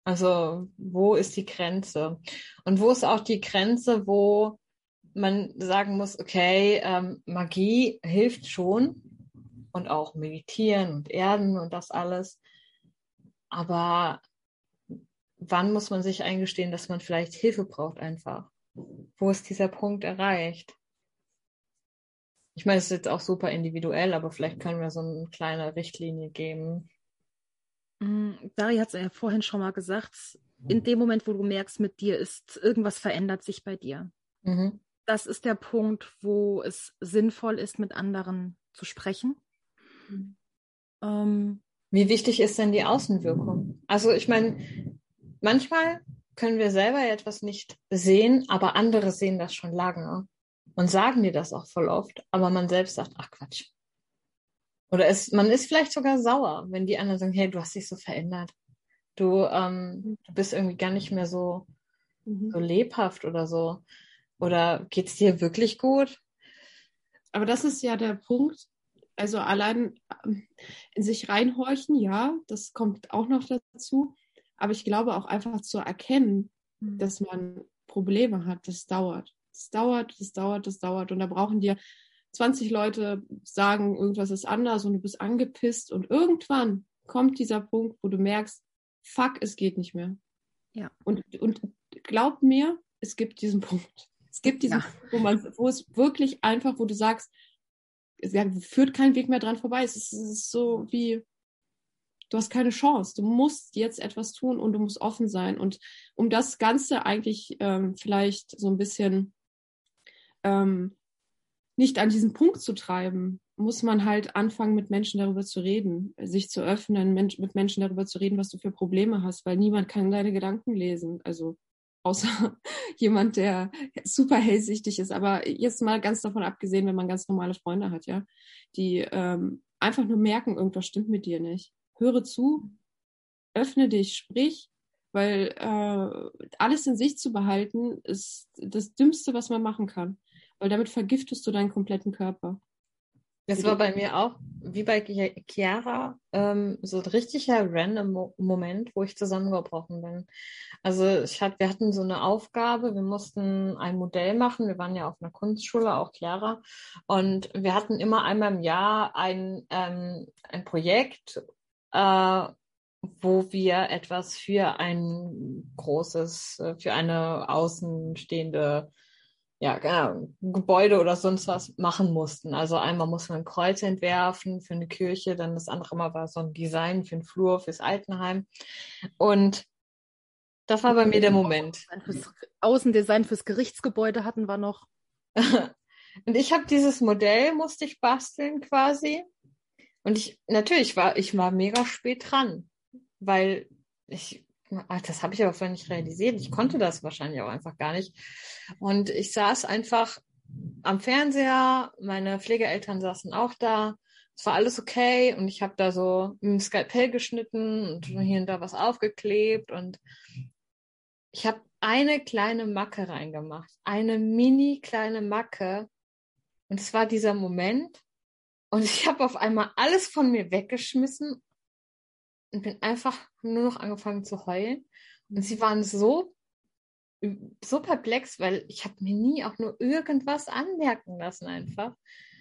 Also wo ist die Grenze? Und wo ist auch die Grenze, wo man sagen muss, okay, ähm, Magie hilft schon und auch meditieren und erden und das alles. Aber wann muss man sich eingestehen, dass man vielleicht Hilfe braucht einfach? Wo ist dieser Punkt erreicht? Ich meine, es ist jetzt auch super individuell, aber vielleicht können wir so eine kleine Richtlinie geben. Mm, Dari hat es ja vorhin schon mal gesagt, in dem Moment, wo du merkst, mit dir ist irgendwas verändert sich bei dir. Mhm. Das ist der Punkt, wo es sinnvoll ist, mit anderen zu sprechen. Mhm. Ähm, Wie wichtig ist denn die Außenwirkung? Also ich meine, manchmal können wir selber etwas nicht sehen, aber andere sehen das schon lange und sagen dir das auch voll oft, aber man selbst sagt, ach Quatsch, oder es, man ist vielleicht sogar sauer, wenn die anderen sagen, hey, du hast dich so verändert. Du, ähm, du bist irgendwie gar nicht mehr so, mhm. so lebhaft oder so. Oder geht's dir wirklich gut? Aber das ist ja der Punkt. Also allein ähm, in sich reinhorchen, ja, das kommt auch noch dazu. Aber ich glaube auch einfach zu erkennen, mhm. dass man Probleme hat, das dauert. Das dauert, das dauert, das dauert. Und da brauchen dir 20 Leute sagen, irgendwas ist anders und du bist angepisst und irgendwann kommt dieser Punkt, wo du merkst, fuck, es geht nicht mehr. Ja. Und, und glaub mir, es gibt diesen [LAUGHS] Punkt. Es gibt diesen ja. Punkt, wo man, wo es wirklich einfach, wo du sagst, es führt kein Weg mehr dran vorbei. Es ist, es ist so wie, du hast keine Chance. Du musst jetzt etwas tun und du musst offen sein. Und um das Ganze eigentlich ähm, vielleicht so ein bisschen ähm, nicht an diesen Punkt zu treiben, muss man halt anfangen, mit Menschen darüber zu reden, sich zu öffnen, mit Menschen darüber zu reden, was du für Probleme hast, weil niemand kann deine Gedanken lesen. Also außer [LAUGHS] jemand, der super hellsichtig ist. Aber jetzt mal ganz davon abgesehen, wenn man ganz normale Freunde hat, ja, die ähm, einfach nur merken, irgendwas stimmt mit dir nicht. Höre zu, öffne dich, sprich, weil äh, alles in sich zu behalten, ist das Dümmste, was man machen kann weil damit vergiftest du deinen kompletten Körper. Das war bei mir auch, wie bei Chiara, ähm, so ein richtiger random Mo Moment, wo ich zusammengebrochen bin. Also ich hat, wir hatten so eine Aufgabe, wir mussten ein Modell machen. Wir waren ja auf einer Kunstschule, auch Chiara. Und wir hatten immer einmal im Jahr ein, ähm, ein Projekt, äh, wo wir etwas für ein großes, äh, für eine außenstehende ja, genau, Gebäude oder sonst was machen mussten. Also einmal muss man ein Kreuz entwerfen für eine Kirche, dann das andere Mal war so ein Design für einen Flur, fürs Altenheim. Und das war bei mir der Moment. Fürs Außendesign fürs Gerichtsgebäude hatten wir noch. [LAUGHS] Und ich habe dieses Modell, musste ich basteln quasi. Und ich, natürlich war, ich war mega spät dran, weil ich Ach, das habe ich aber vorher nicht realisiert. Ich konnte das wahrscheinlich auch einfach gar nicht. Und ich saß einfach am Fernseher, meine Pflegeeltern saßen auch da. Es war alles okay und ich habe da so ein Skalpell geschnitten und hier und da was aufgeklebt und ich habe eine kleine Macke reingemacht, eine mini kleine Macke und es war dieser Moment und ich habe auf einmal alles von mir weggeschmissen und bin einfach nur noch angefangen zu heulen. Und sie waren so, so perplex, weil ich habe mir nie auch nur irgendwas anmerken lassen einfach.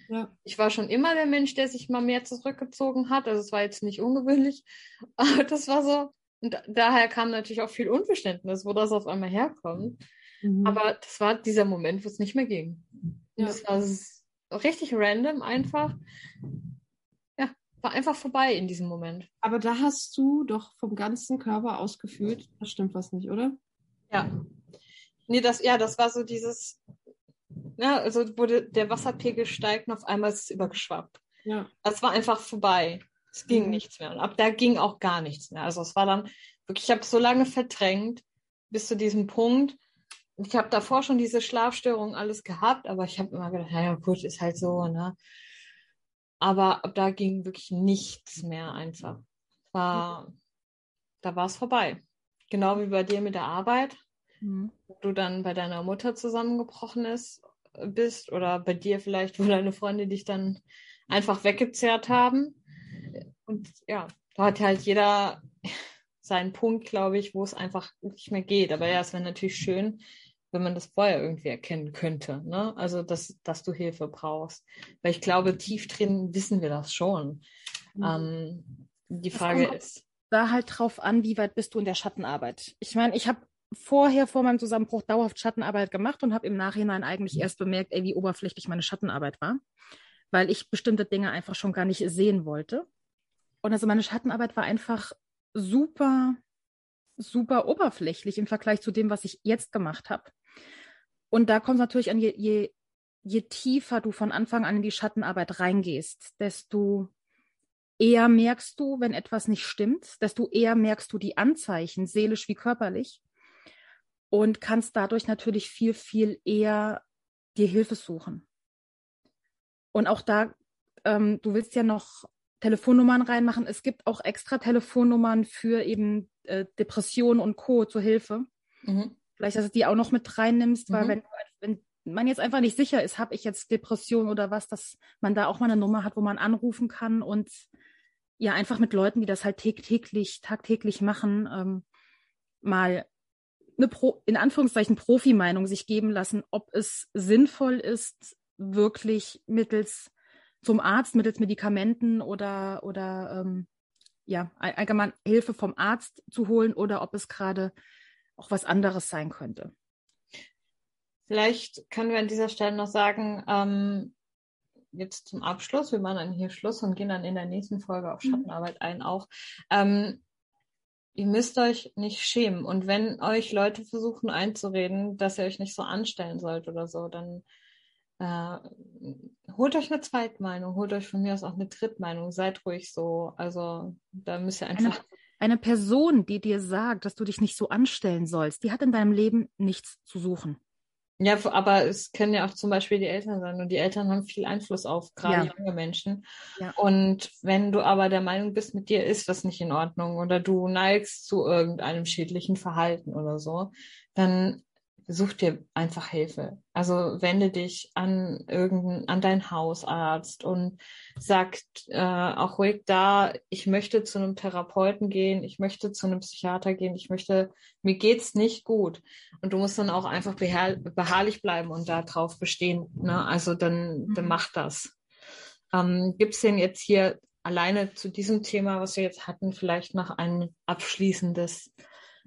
Ja. Ich war schon immer der Mensch, der sich mal mehr zurückgezogen hat. Also es war jetzt nicht ungewöhnlich. [LAUGHS] Aber das war so. Und daher kam natürlich auch viel Unverständnis, wo das auf einmal herkommt. Mhm. Aber das war dieser Moment, wo es nicht mehr ging. Ja. das war richtig random einfach war einfach vorbei in diesem Moment. Aber da hast du doch vom ganzen Körper aus gefühlt, das stimmt was nicht, oder? Ja. Nee, das, ja, das war so dieses, ne, also wurde der Wasserpegel steigt und auf einmal ist es übergeschwappt. Ja. Das war einfach vorbei. Es ging mhm. nichts mehr. Und ab da ging auch gar nichts mehr. Also es war dann wirklich, ich habe so lange verdrängt bis zu diesem Punkt. Ich habe davor schon diese Schlafstörung alles gehabt, aber ich habe immer gedacht, naja, gut, ist halt so, ne? Aber ab da ging wirklich nichts mehr einfach. War, da war es vorbei. Genau wie bei dir mit der Arbeit, mhm. wo du dann bei deiner Mutter zusammengebrochen ist, bist oder bei dir vielleicht, wo deine Freunde dich dann einfach weggezerrt haben. Und ja, da hat halt jeder seinen Punkt, glaube ich, wo es einfach nicht mehr geht. Aber ja, es wäre natürlich schön, wenn man das vorher irgendwie erkennen könnte. Ne? Also, dass, dass du Hilfe brauchst. Weil ich glaube, tief drin wissen wir das schon. Mhm. Ähm, die Frage ist. Da halt drauf an, wie weit bist du in der Schattenarbeit. Ich meine, ich habe vorher vor meinem Zusammenbruch dauerhaft Schattenarbeit gemacht und habe im Nachhinein eigentlich erst bemerkt, ey, wie oberflächlich meine Schattenarbeit war, weil ich bestimmte Dinge einfach schon gar nicht sehen wollte. Und also meine Schattenarbeit war einfach super, super oberflächlich im Vergleich zu dem, was ich jetzt gemacht habe. Und da kommt es natürlich an, je, je, je tiefer du von Anfang an in die Schattenarbeit reingehst, desto eher merkst du, wenn etwas nicht stimmt, desto eher merkst du die Anzeichen, seelisch wie körperlich, und kannst dadurch natürlich viel, viel eher dir Hilfe suchen. Und auch da, ähm, du willst ja noch Telefonnummern reinmachen. Es gibt auch extra Telefonnummern für eben äh, Depressionen und Co. zur Hilfe. Mhm. Vielleicht, dass du die auch noch mit reinnimmst, weil mhm. wenn, wenn man jetzt einfach nicht sicher ist, habe ich jetzt Depression oder was, dass man da auch mal eine Nummer hat, wo man anrufen kann und ja einfach mit Leuten, die das halt täglich, tagtäglich machen, ähm, mal eine Pro, in Anführungszeichen Profi-Meinung sich geben lassen, ob es sinnvoll ist, wirklich mittels zum Arzt, mittels Medikamenten oder oder ähm, ja allgemein Hilfe vom Arzt zu holen oder ob es gerade auch was anderes sein könnte. Vielleicht können wir an dieser Stelle noch sagen, ähm, jetzt zum Abschluss, wir machen dann hier Schluss und gehen dann in der nächsten Folge auf mhm. Schattenarbeit ein auch. Ähm, ihr müsst euch nicht schämen. Und wenn euch Leute versuchen einzureden, dass ihr euch nicht so anstellen sollt oder so, dann äh, holt euch eine Zweitmeinung, holt euch von mir aus auch eine Drittmeinung, seid ruhig so. Also da müsst ihr einfach. Eine, eine Person, die dir sagt, dass du dich nicht so anstellen sollst, die hat in deinem Leben nichts zu suchen. Ja, aber es können ja auch zum Beispiel die Eltern sein und die Eltern haben viel Einfluss auf gerade ja. junge Menschen. Ja. Und wenn du aber der Meinung bist, mit dir ist was nicht in Ordnung oder du neigst zu irgendeinem schädlichen Verhalten oder so, dann such dir einfach Hilfe. Also wende dich an irgendein, an deinen Hausarzt und sag äh, auch ruhig da, ich möchte zu einem Therapeuten gehen, ich möchte zu einem Psychiater gehen, ich möchte, mir geht's nicht gut. Und du musst dann auch einfach beharr, beharrlich bleiben und da drauf bestehen. Ne? Also dann, dann mhm. mach das. Ähm, gibt's denn jetzt hier alleine zu diesem Thema, was wir jetzt hatten, vielleicht noch ein abschließendes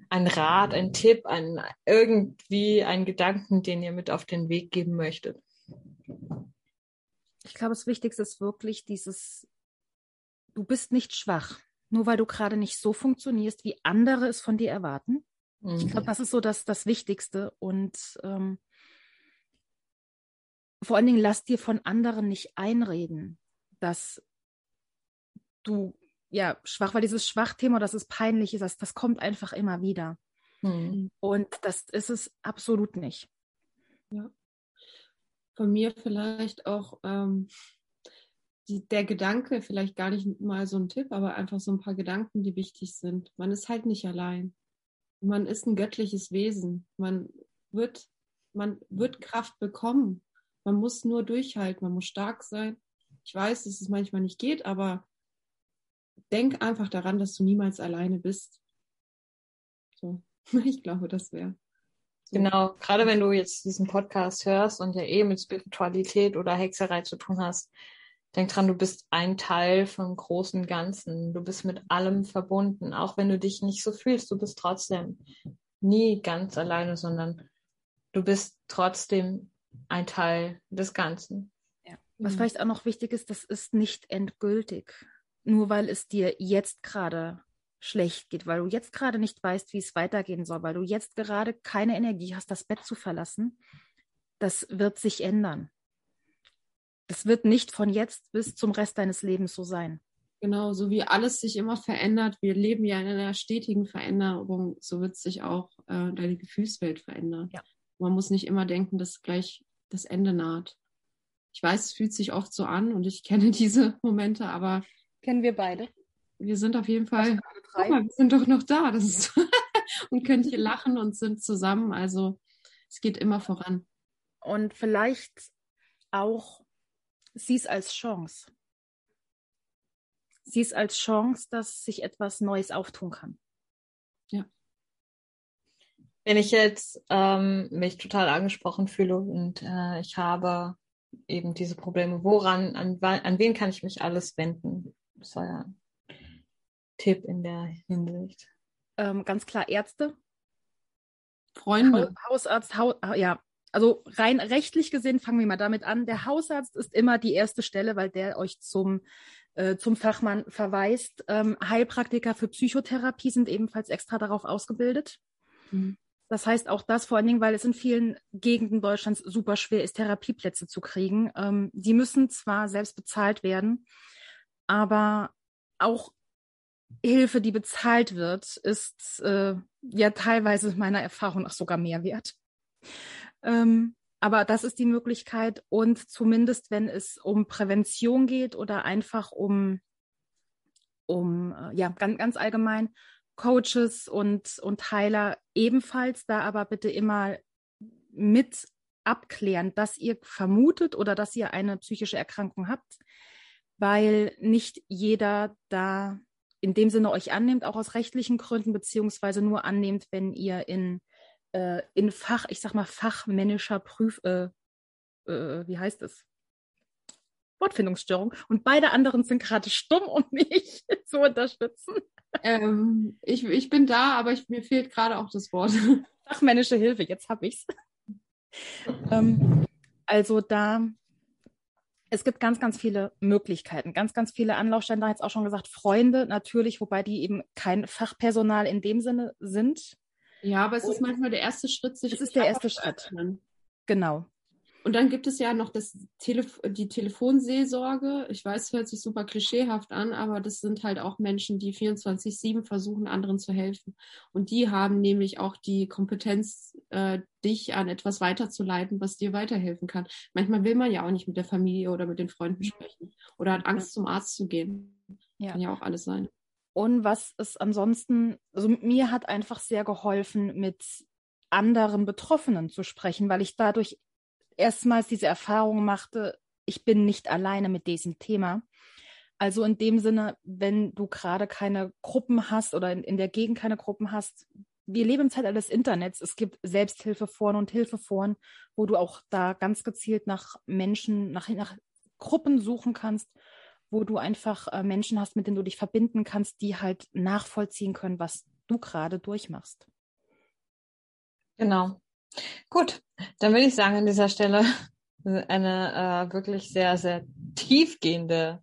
ein Rat, ein Tipp, ein irgendwie ein Gedanken, den ihr mit auf den Weg geben möchtet? Ich glaube, das Wichtigste ist wirklich dieses, du bist nicht schwach, nur weil du gerade nicht so funktionierst, wie andere es von dir erwarten. Mhm. Ich glaube, das ist so das, das Wichtigste. Und ähm, vor allen Dingen lass dir von anderen nicht einreden, dass du ja, schwach, weil dieses Schwachthema, das ist peinlich ist, das, das kommt einfach immer wieder. Mhm. Und das ist es absolut nicht. Ja. Von mir vielleicht auch ähm, die, der Gedanke, vielleicht gar nicht mal so ein Tipp, aber einfach so ein paar Gedanken, die wichtig sind. Man ist halt nicht allein. Man ist ein göttliches Wesen. Man wird, man wird Kraft bekommen. Man muss nur durchhalten, man muss stark sein. Ich weiß, dass es manchmal nicht geht, aber denk einfach daran, dass du niemals alleine bist. So, [LAUGHS] ich glaube, das wäre. So. Genau, gerade wenn du jetzt diesen Podcast hörst und ja eh mit Spiritualität oder Hexerei zu tun hast, denk dran, du bist ein Teil vom großen Ganzen. Du bist mit allem verbunden, auch wenn du dich nicht so fühlst. Du bist trotzdem nie ganz alleine, sondern du bist trotzdem ein Teil des Ganzen. Ja. Was mhm. vielleicht auch noch wichtig ist, das ist nicht endgültig nur weil es dir jetzt gerade schlecht geht, weil du jetzt gerade nicht weißt, wie es weitergehen soll, weil du jetzt gerade keine Energie hast, das Bett zu verlassen, das wird sich ändern. Das wird nicht von jetzt bis zum Rest deines Lebens so sein. Genau, so wie alles sich immer verändert. Wir leben ja in einer stetigen Veränderung, so wird sich auch äh, deine Gefühlswelt verändern. Ja. Man muss nicht immer denken, dass gleich das Ende naht. Ich weiß, es fühlt sich oft so an und ich kenne [LAUGHS] diese Momente, aber Kennen wir beide. Wir sind auf jeden Fall, guck mal, wir sind doch noch da. Das ist [LAUGHS] und können hier lachen und sind zusammen. Also es geht immer voran. Und vielleicht auch sieh es als Chance. Sieh es als Chance, dass sich etwas Neues auftun kann. Ja. Wenn ich jetzt ähm, mich total angesprochen fühle und äh, ich habe eben diese Probleme, woran, an, an wen kann ich mich alles wenden? Das war ja ein Tipp in der Hinsicht. Ähm, ganz klar Ärzte. Freunde. Hausarzt, ha ja. Also rein rechtlich gesehen, fangen wir mal damit an. Der Hausarzt ist immer die erste Stelle, weil der euch zum, äh, zum Fachmann verweist. Ähm, Heilpraktiker für Psychotherapie sind ebenfalls extra darauf ausgebildet. Mhm. Das heißt auch das vor allen Dingen, weil es in vielen Gegenden Deutschlands super schwer ist, Therapieplätze zu kriegen. Ähm, die müssen zwar selbst bezahlt werden, aber auch Hilfe, die bezahlt wird, ist äh, ja teilweise meiner Erfahrung nach sogar mehr wert. Ähm, aber das ist die Möglichkeit und zumindest wenn es um Prävention geht oder einfach um, um äh, ja, ganz, ganz allgemein Coaches und, und Heiler ebenfalls, da aber bitte immer mit abklären, dass ihr vermutet oder dass ihr eine psychische Erkrankung habt, weil nicht jeder da in dem Sinne euch annimmt, auch aus rechtlichen Gründen, beziehungsweise nur annimmt, wenn ihr in, äh, in Fach, ich sag mal, fachmännischer Prüf, äh, äh, wie heißt es? Wortfindungsstörung. Und beide anderen sind gerade stumm, um mich [LAUGHS] zu unterstützen. Ähm, ich, ich bin da, aber ich, mir fehlt gerade auch das Wort. Fachmännische Hilfe, jetzt habe ich's. ähm, also da es gibt ganz, ganz viele Möglichkeiten, ganz, ganz viele Anlaufstellen. Da jetzt auch schon gesagt, Freunde natürlich, wobei die eben kein Fachpersonal in dem Sinne sind. Ja, aber es Und ist manchmal der erste Schritt, sich. Es ist der erste Schritt. Genau. Und dann gibt es ja noch das Telef die Telefonseelsorge. Ich weiß, hört sich super klischeehaft an, aber das sind halt auch Menschen, die 24-7 versuchen, anderen zu helfen. Und die haben nämlich auch die Kompetenz, äh, dich an etwas weiterzuleiten, was dir weiterhelfen kann. Manchmal will man ja auch nicht mit der Familie oder mit den Freunden sprechen oder hat Angst, zum Arzt zu gehen. Ja. Kann ja auch alles sein. Und was ist ansonsten, also mir hat einfach sehr geholfen, mit anderen Betroffenen zu sprechen, weil ich dadurch erstmals diese Erfahrung machte, ich bin nicht alleine mit diesem Thema. Also in dem Sinne, wenn du gerade keine Gruppen hast oder in, in der Gegend keine Gruppen hast, wir leben im Zeitalter des Internets. Es gibt Selbsthilfeforen und Hilfeforen, wo du auch da ganz gezielt nach Menschen, nach, nach Gruppen suchen kannst, wo du einfach äh, Menschen hast, mit denen du dich verbinden kannst, die halt nachvollziehen können, was du gerade durchmachst. Genau. Gut, dann würde ich sagen an dieser Stelle eine äh, wirklich sehr, sehr tiefgehende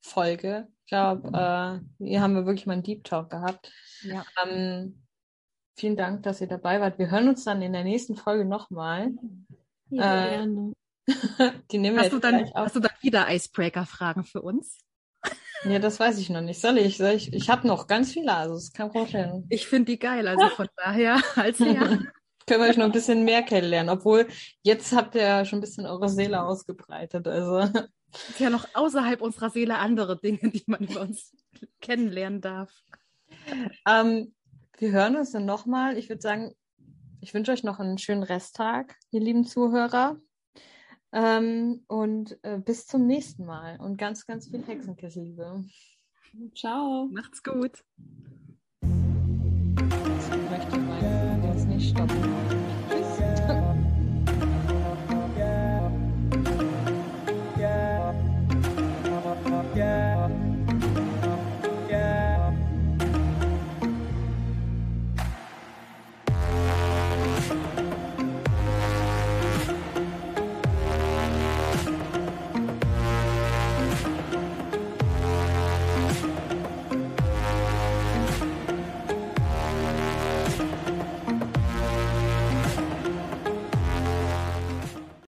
Folge. Ich glaube, äh, hier haben wir wirklich mal einen Deep Talk gehabt. Ja. Ähm, vielen Dank, dass ihr dabei wart. Wir hören uns dann in der nächsten Folge nochmal. Ja, äh, gerne. [LAUGHS] die nehmen wir hast, du dann, hast du dann wieder Icebreaker-Fragen für uns? Ja, das weiß ich noch nicht. Soll ich? Soll ich ich habe noch ganz viele, also es kann vorstellen. Ich finde die geil, also von daher, [LAUGHS] als ja. [LAUGHS] Können wir euch noch ein bisschen mehr kennenlernen, obwohl jetzt habt ihr ja schon ein bisschen eure Seele ausgebreitet. Also. Es ist ja noch außerhalb unserer Seele andere Dinge, die man über uns kennenlernen darf. Ähm, wir hören uns dann nochmal. Ich würde sagen, ich wünsche euch noch einen schönen Resttag, ihr lieben Zuhörer. Ähm, und äh, bis zum nächsten Mal und ganz, ganz viel Hexenkesselliebe. Ciao. Macht's gut. Ich möchte mal jetzt nicht stoppen.